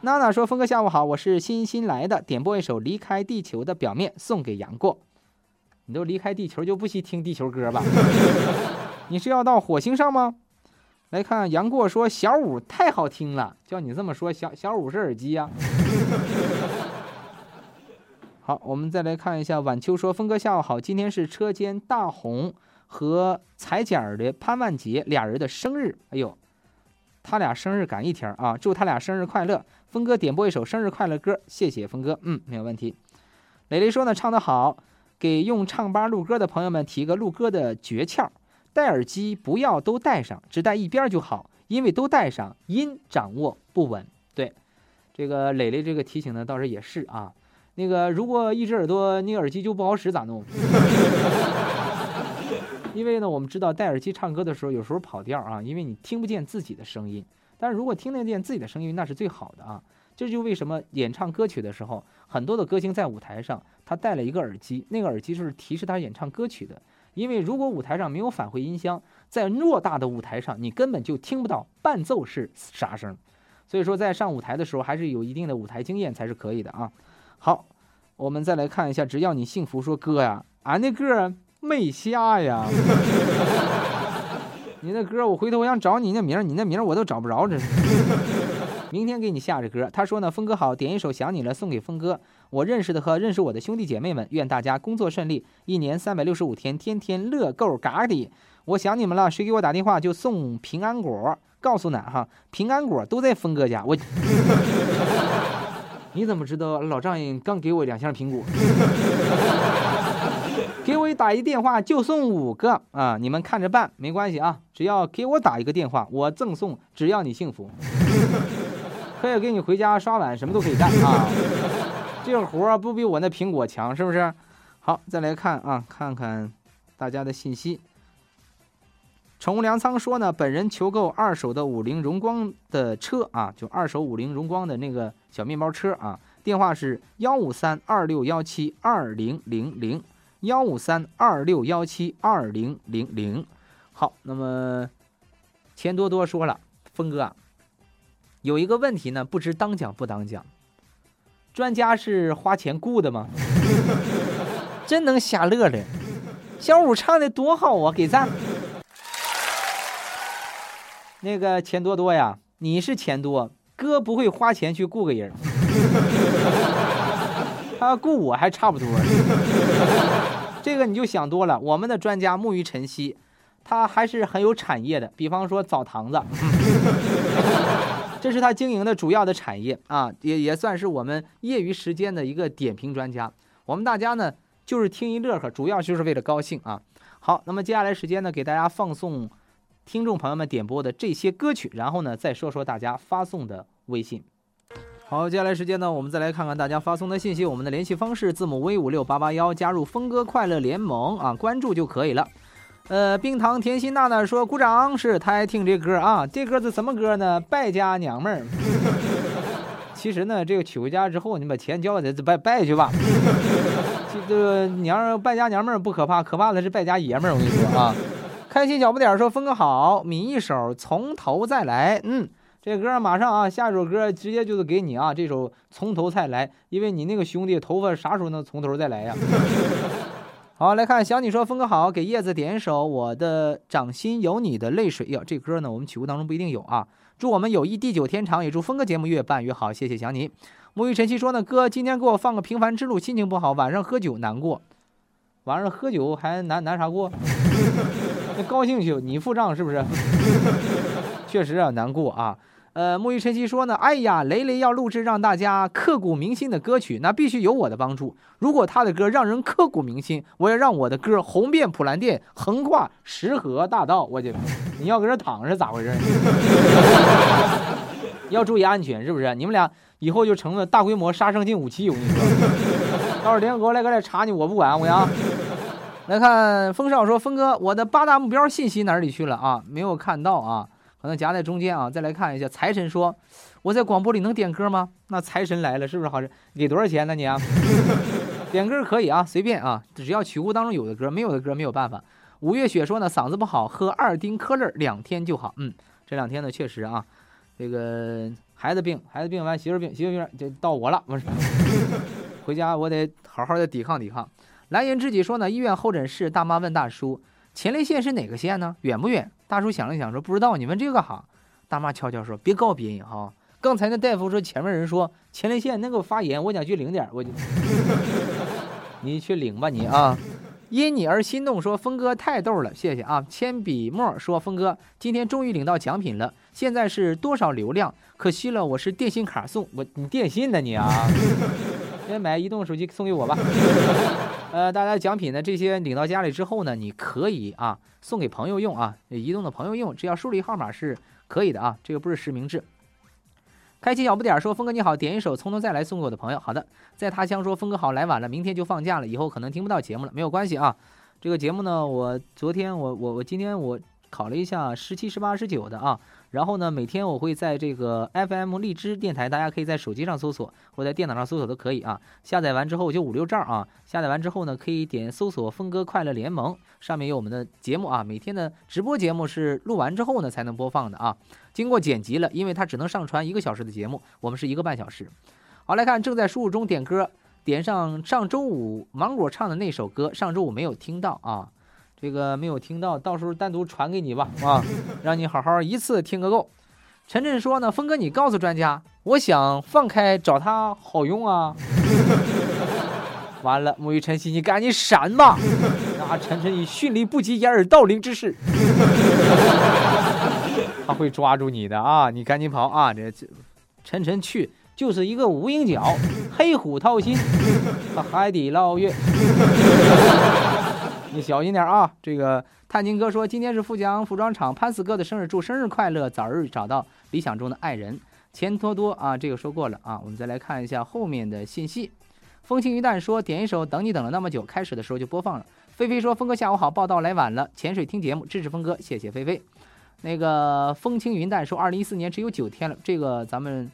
娜娜说：“峰哥下午好，我是新新来的，点播一首《离开地球的表面》送给杨过。你都离开地球就不惜听地球歌吧？[laughs] 你是要到火星上吗？”来看杨过说：“小五太好听了，叫你这么说，小小五是耳机呀。[laughs] ”好，我们再来看一下晚秋说：“峰哥下午好，今天是车间大红和裁剪儿的潘万杰俩人的生日。哎呦，他俩生日赶一天啊！祝他俩生日快乐。峰哥点播一首生日快乐歌，谢谢峰哥。嗯，没有问题。蕾蕾说呢，唱得好，给用唱吧录歌的朋友们提个录歌的诀窍：戴耳机不要都戴上，只戴一边就好，因为都戴上音掌握不稳。对，这个蕾蕾这个提醒呢，倒是也是啊。那个，如果一只耳朵那个耳机就不好使，咋弄？因为呢，我们知道戴耳机唱歌的时候，有时候跑调啊，因为你听不见自己的声音。但是如果听得见自己的声音，那是最好的啊。这就为什么演唱歌曲的时候，很多的歌星在舞台上，他戴了一个耳机，那个耳机就是提示他演唱歌曲的。因为如果舞台上没有返回音箱，在偌大的舞台上，你根本就听不到伴奏是啥声。所以说，在上舞台的时候，还是有一定的舞台经验才是可以的啊。好，我们再来看一下，只要你幸福，说哥呀，俺那歌没下呀。[laughs] 你那歌，我回头我想找你那名，你那名我都找不着，这是。明天给你下着歌。他说呢，峰哥好，点一首想你了送给峰哥。我认识的和认识我的兄弟姐妹们，愿大家工作顺利，一年三百六十五天，天天乐够嘎的。我想你们了，谁给我打电话就送平安果，告诉俺哈，平安果都在峰哥家。我。[laughs] 你怎么知道老丈人刚给我两箱苹果？给我打一电话就送五个啊！你们看着办，没关系啊，只要给我打一个电话，我赠送，只要你幸福，[laughs] 可以给你回家刷碗，什么都可以干啊！这个活不比我那苹果强，是不是？好，再来看啊，看看大家的信息。宠物粮仓说呢，本人求购二手的五菱荣光的车啊，就二手五菱荣光的那个小面包车啊。电话是幺五三二六幺七二零零零，幺五三二六幺七二零零零。好，那么钱多多说了，峰哥啊有一个问题呢，不知当讲不当讲。专家是花钱雇的吗？[laughs] 真能瞎乐的。小五唱的多好啊，给赞。那个钱多多呀，你是钱多哥不会花钱去雇个人，他雇我还差不多。[laughs] 这个你就想多了。我们的专家木鱼晨曦，他还是很有产业的。比方说澡堂子，[laughs] 这是他经营的主要的产业啊，也也算是我们业余时间的一个点评专家。我们大家呢就是听一乐呵，主要就是为了高兴啊。好，那么接下来时间呢，给大家放送。听众朋友们点播的这些歌曲，然后呢，再说说大家发送的微信。好，接下来时间呢，我们再来看看大家发送的信息。我们的联系方式：字母 V 五六八八幺，加入峰哥快乐联盟啊，关注就可以了。呃，冰糖甜心娜娜说鼓掌，是她爱听这歌啊。这歌是什么歌呢？败家娘们儿。[laughs] 其实呢，这个娶回家之后，你把钱交给他，拜拜去吧。这个娘败家娘们儿不可怕，可怕的是败家爷们儿。我跟你说啊。开心小不点说：“峰哥好，抿一首从头再来。”嗯，这歌马上啊，下一首歌直接就是给你啊，这首从头再来，因为你那个兄弟头发啥时候能从头再来呀？[laughs] 好，来看想你说：“峰哥好，给叶子点一首我的掌心有你的泪水。”哟，这歌呢，我们曲库当中不一定有啊。祝我们友谊地久天长，也祝峰哥节目越办越好。谢谢想你。沐浴晨曦说呢：“哥，今天给我放个平凡之路，心情不好，晚上喝酒难过。晚上喝酒还难难啥过？” [laughs] 那高兴去，你付账是不是？[laughs] 确实啊，难过啊。呃，沐浴晨曦说呢，哎呀，雷雷要录制让大家刻骨铭心的歌曲，那必须有我的帮助。如果他的歌让人刻骨铭心，我要让我的歌红遍普兰店，横跨石河大道。我去，你要搁这躺是咋回事？[laughs] 要注意安全，是不是？你们俩以后就成了大规模杀伤性武器。我跟你说，到时候联合国来搁这查你，我不管，我讲。来看风少说：“峰哥，我的八大目标信息哪里去了啊？没有看到啊，可能夹在中间啊。再来看一下，财神说：我在广播里能点歌吗？那财神来了，是不是好事？给多少钱呢？你啊，[laughs] 点歌可以啊，随便啊，只要曲库当中有的歌，没有的歌没有办法。五月雪说呢，嗓子不好，喝二丁科乐两天就好。嗯，这两天呢确实啊，这个孩子病，孩子病完媳妇病，媳妇病就到我了，不是？[laughs] 回家我得好好的抵抗抵抗。蓝颜知己说呢，医院候诊室，大妈问大叔，前列腺是哪个县呢？远不远？大叔想了想说，不知道，你问这个哈。大妈悄悄说，别告别人哈。刚才那大夫说前面人说前列腺那个发炎，我想去领点，我就 [laughs] 你去领吧你啊。因你而心动，说峰哥太逗了，谢谢啊。铅笔墨说峰哥今天终于领到奖品了，现在是多少流量？可惜了，我是电信卡送我，你电信的你啊？[laughs] 先买移动手机送给我吧。呃，大家奖品呢这些领到家里之后呢，你可以啊送给朋友用啊，移动的朋友用，只要输入号码是可以的啊，这个不是实名制。开启小不点说：“峰哥你好，点一首《从头再来》送给我的朋友。”好的，在他乡说：“峰哥好，来晚了，明天就放假了，以后可能听不到节目了，没有关系啊。这个节目呢，我昨天我我我今天我考了一下，十七、十八、十九的啊。”然后呢，每天我会在这个 FM 荔枝电台，大家可以在手机上搜索，或者在电脑上搜索都可以啊。下载完之后就五六兆啊。下载完之后呢，可以点搜索“峰哥快乐联盟”，上面有我们的节目啊。每天的直播节目是录完之后呢才能播放的啊。经过剪辑了，因为它只能上传一个小时的节目，我们是一个半小时。好，来看正在输入中点歌，点上上周五芒果唱的那首歌，上周五没有听到啊。这个没有听到，到时候单独传给你吧，啊，[laughs] 让你好好一次听个够。晨晨说呢，峰哥，你告诉专家，我想放开找他好用啊。[laughs] 完了，沐浴晨曦，你赶紧闪吧。那晨晨以迅雷不及掩耳盗铃之势，[laughs] 他会抓住你的啊，你赶紧跑啊。这晨晨去就是一个无影脚，黑虎掏心，和海底捞月。你小心点啊！这个探金哥说，今天是富江服装厂潘四哥的生日，祝生日快乐，早日找到理想中的爱人。钱多多啊，这个说过了啊。我们再来看一下后面的信息。风轻云淡说，点一首《等你等了那么久》，开始的时候就播放了。菲菲说，峰哥下午好，报道来晚了，潜水听节目，支持峰哥，谢谢菲菲。那个风轻云淡说，二零一四年只有九天了，这个咱们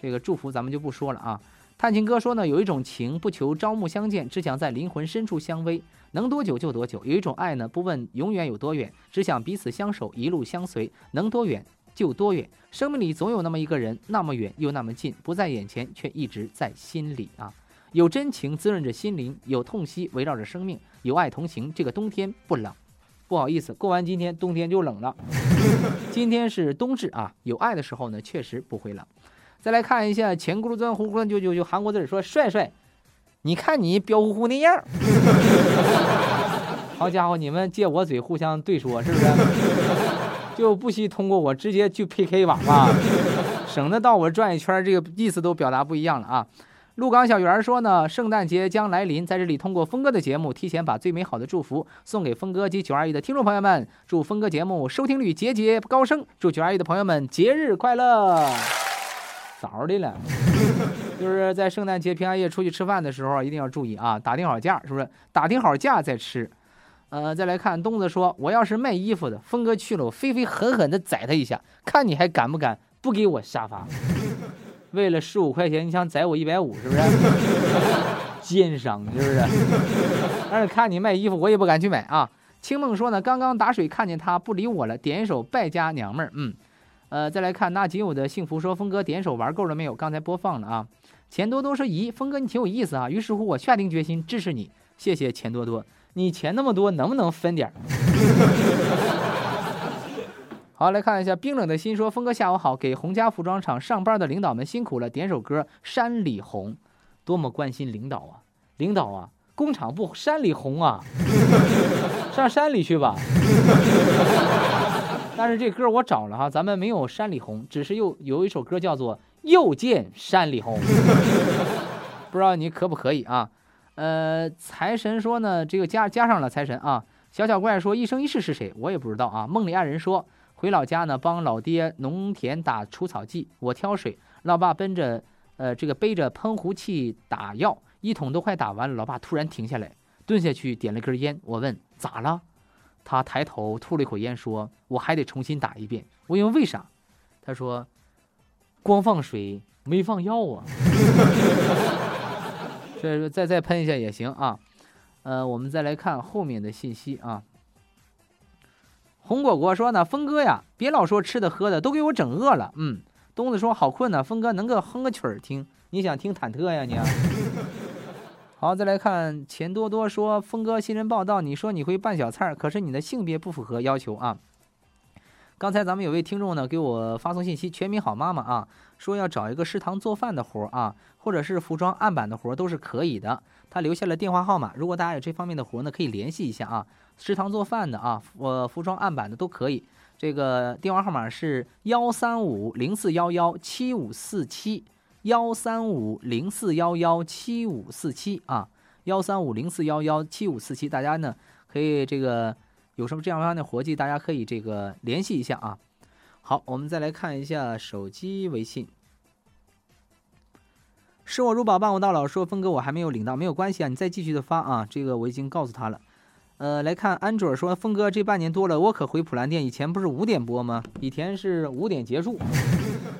这个祝福咱们就不说了啊。探情哥说呢，有一种情不求朝暮相见，只想在灵魂深处相偎。能多久就多久，有一种爱呢，不问永远有多远，只想彼此相守，一路相随，能多远就多远。生命里总有那么一个人，那么远又那么近，不在眼前，却一直在心里啊。有真情滋润着心灵，有痛惜围绕着生命，有爱同行，这个冬天不冷。不好意思，过完今天冬天就冷了。[laughs] 今天是冬至啊，有爱的时候呢，确实不会冷。再来看一下前轱辘钻呼咕就就就韩国字说帅帅。你看你彪呼呼那样，[laughs] 好家伙，你们借我嘴互相对说，是不是？就不惜通过我直接去 PK 吧，省得到我转一圈，这个意思都表达不一样了啊。鹿港小圆说呢，圣诞节将来临，在这里通过峰哥的节目，提前把最美好的祝福送给峰哥及九二一的听众朋友们，祝峰哥节目收听率节节高升，祝九二一的朋友们节日快乐。早的了，[laughs] 就是在圣诞节、平安夜出去吃饭的时候，一定要注意啊，打听好价，是不是？打听好价再吃。呃，再来看东子说，我要是卖衣服的，峰哥去了，我飞飞狠狠地宰他一下，看你还敢不敢不给我沙发？[laughs] 为了十五块钱，你想宰我一百五，是不是？[laughs] 奸商，是不是？但是看你卖衣服，我也不敢去买啊。青梦说呢，刚刚打水看见他不理我了，点一首《败家娘们儿》，嗯。呃，再来看那仅有的幸福，说峰哥点首玩够了没有？刚才播放了啊。钱多多说咦，峰哥你挺有意思啊。于是乎我下定决心支持你，谢谢钱多多。你钱那么多，能不能分点？[laughs] 好，来看一下冰冷的心说峰哥下午好，给洪家服装厂上班的领导们辛苦了，点首歌《山里红》，多么关心领导啊！领导啊，工厂不山里红啊，[laughs] 上山里去吧。但是这歌我找了哈，咱们没有山里红，只是又有一首歌叫做《又见山里红》，[laughs] 不知道你可不可以啊？呃，财神说呢，这个加加上了财神啊。小小怪说一生一世是谁？我也不知道啊。梦里爱人说回老家呢，帮老爹农田打除草剂，我挑水，老爸奔着呃这个背着喷壶器打药，一桶都快打完了，老爸突然停下来，蹲下去点了根烟。我问咋了？他抬头吐了一口烟，说：“我还得重新打一遍。”我问：“为啥？”他说：“光放水没放药啊。[laughs] ”所以说再再喷一下也行啊。呃，我们再来看后面的信息啊。红果果说呢，峰哥呀，别老说吃的喝的，都给我整饿了。嗯，东子说好困呢，峰哥能够哼个曲儿听？你想听忐忑呀你？好，再来看钱多多说，峰哥新人报道，你说你会拌小菜儿，可是你的性别不符合要求啊。刚才咱们有位听众呢给我发送信息，全民好妈妈啊，说要找一个食堂做饭的活儿啊，或者是服装案板的活儿都是可以的。他留下了电话号码，如果大家有这方面的活呢，可以联系一下啊。食堂做饭的啊，我服装案板的都可以。这个电话号码是幺三五零四幺幺七五四七，幺三五零四幺幺七五四七啊，幺三五零四幺幺七五四七。大家呢可以这个有什么这样方的活计，大家可以这个联系一下啊。好，我们再来看一下手机微信。视我如宝，伴我到老。说峰哥，我还没有领到，没有关系啊，你再继续的发啊。这个我已经告诉他了。呃，来看安卓说，峰哥这半年多了，我可回普兰店。以前不是五点播吗？以前是五点结束，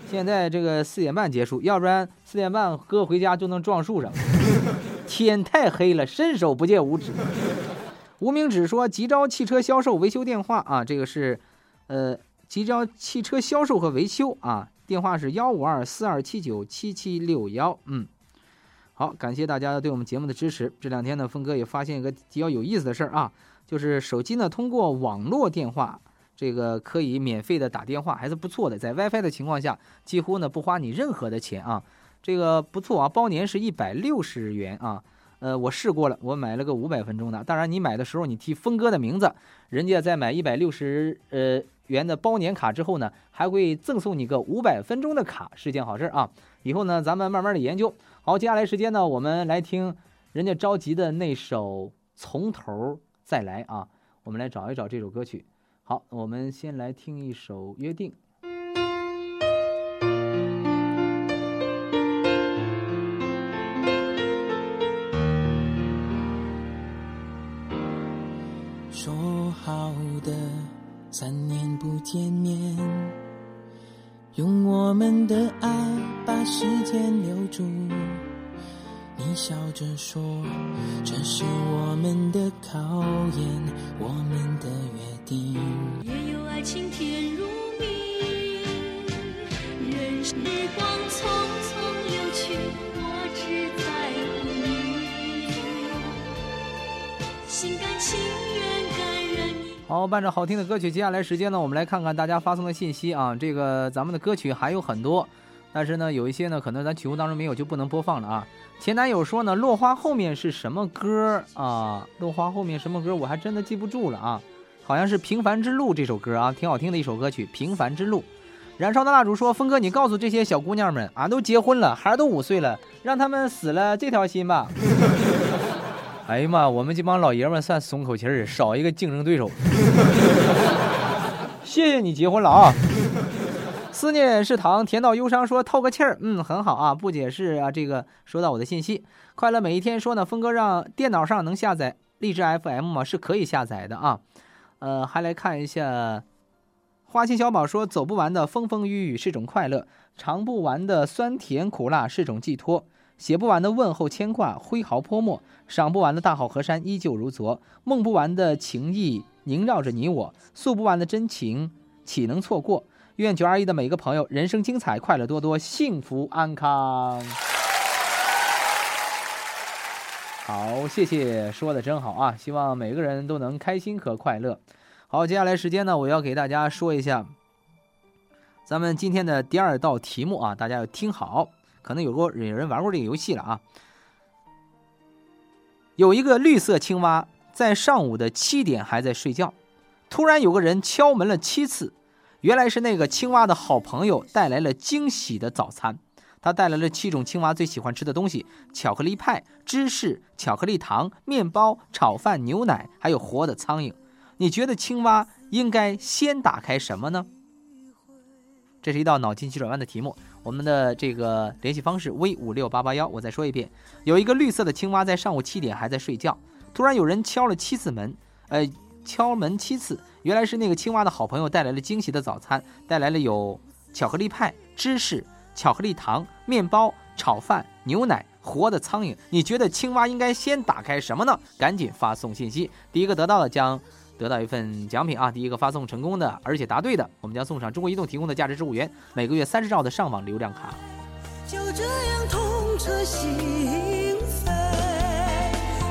现在这个四点半结束，要不然四点半哥回家就能撞树上。[laughs] 天太黑了，伸手不见五指。无名指说，急招汽车销售维修电话啊，这个是呃急招汽车销售和维修啊，电话是幺五二四二七九七七六幺，嗯。好，感谢大家对我们节目的支持。这两天呢，峰哥也发现一个比较有意思的事儿啊，就是手机呢通过网络电话，这个可以免费的打电话，还是不错的。在 WiFi 的情况下，几乎呢不花你任何的钱啊，这个不错啊。包年是一百六十元啊，呃，我试过了，我买了个五百分钟的。当然，你买的时候你提峰哥的名字，人家在买一百六十呃元的包年卡之后呢，还会赠送你个五百分钟的卡，是件好事啊。以后呢，咱们慢慢的研究。好，接下来时间呢，我们来听人家着急的那首《从头再来》啊，我们来找一找这首歌曲。好，我们先来听一首《约定》。伴着好听的歌曲，接下来时间呢，我们来看看大家发送的信息啊。这个咱们的歌曲还有很多，但是呢，有一些呢，可能咱曲目当中没有，就不能播放了啊。前男友说呢，落花后面是什么歌啊？落花后面什么歌？我还真的记不住了啊，好像是《平凡之路》这首歌啊，挺好听的一首歌曲，《平凡之路》。燃烧的蜡烛说，峰哥，你告诉这些小姑娘们，俺都结婚了，孩儿都五岁了，让他们死了这条心吧。哎呀妈，我们这帮老爷们算松口气儿，少一个竞争对手。[laughs] 谢谢你结婚了啊。思念是糖，甜到忧伤。说透个气儿，嗯，很好啊。不解释啊，这个收到我的信息。快乐每一天说呢，峰哥让电脑上能下载荔枝 FM 吗？是可以下载的啊。呃，还来看一下，花心小宝说，走不完的风风雨雨是种快乐，尝不完的酸甜苦辣是种寄托，写不完的问候牵挂挥毫泼墨，赏不完的大好河山依旧如昨，梦不完的情意萦绕着你我，诉不完的真情岂能错过？愿九二一的每个朋友人生精彩，快乐多多，幸福安康。好，谢谢，说的真好啊！希望每个人都能开心和快乐。好，接下来时间呢，我要给大家说一下咱们今天的第二道题目啊，大家要听好，可能有过有人玩过这个游戏了啊。有一个绿色青蛙在上午的七点还在睡觉，突然有个人敲门了七次。原来是那个青蛙的好朋友带来了惊喜的早餐，他带来了七种青蛙最喜欢吃的东西：巧克力派、芝士、巧克力糖、面包、炒饭、牛奶，还有活的苍蝇。你觉得青蛙应该先打开什么呢？这是一道脑筋急转弯的题目。我们的这个联系方式 v 五六八八幺，我再说一遍：有一个绿色的青蛙在上午七点还在睡觉，突然有人敲了七次门，呃，敲门七次。原来是那个青蛙的好朋友带来了惊喜的早餐，带来了有巧克力派、芝士、巧克力糖、面包、炒饭、牛奶、活的苍蝇。你觉得青蛙应该先打开什么呢？赶紧发送信息，第一个得到的将得到一份奖品啊！第一个发送成功的，而且答对的，我们将送上中国移动提供的价值十五元，每个月三十兆的上网流量卡。就这样痛彻心扉，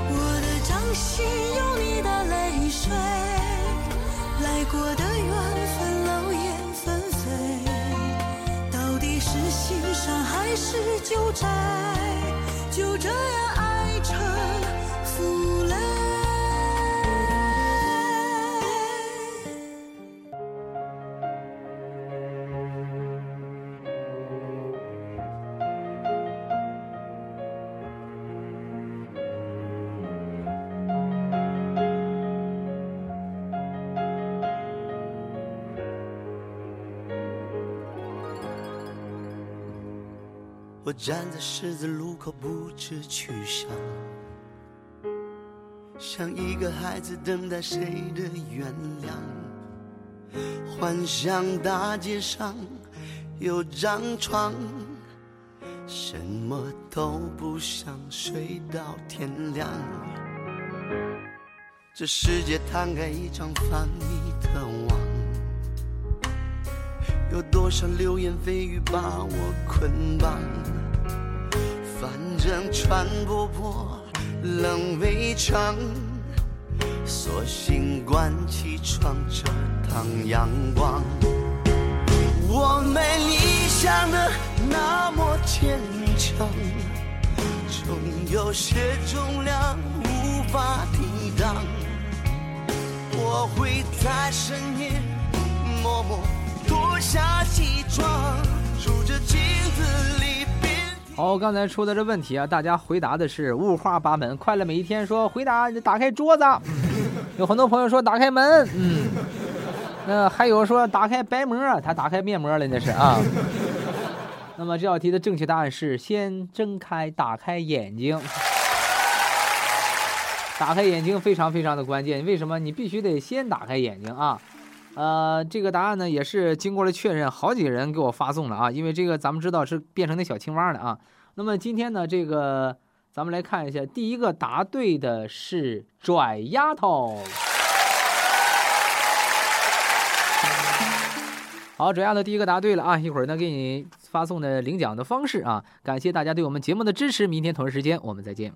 我的掌心有你的泪水，来过的缘分流言纷飞，到底是欣赏还是纠缠？就这样站在十字路口不知去向，像一个孩子等待谁的原谅。幻想大街上有张床，什么都不想，睡到天亮。这世界摊开一张繁密的网。有多少流言蜚语把我捆绑？反正穿不破冷围城，索性关起窗遮挡阳光。我没理想的那么坚强，总有些重量无法抵挡。我会在深夜默默。脱下西装，数着镜子里好，刚才出的这问题啊，大家回答的是五花八门。快乐每一天说回答打开桌子，[laughs] 有很多朋友说打开门，嗯，那还有说打开白膜，他打开面膜了那是啊。[laughs] 那么这道题的正确答案是先睁开打开眼睛，打开眼睛非常非常的关键。为什么？你必须得先打开眼睛啊。呃，这个答案呢也是经过了确认，好几个人给我发送了啊，因为这个咱们知道是变成那小青蛙了啊。那么今天呢，这个咱们来看一下，第一个答对的是拽丫头。好，拽丫头第一个答对了啊，一会儿呢给你发送的领奖的方式啊，感谢大家对我们节目的支持，明天同一时间我们再见。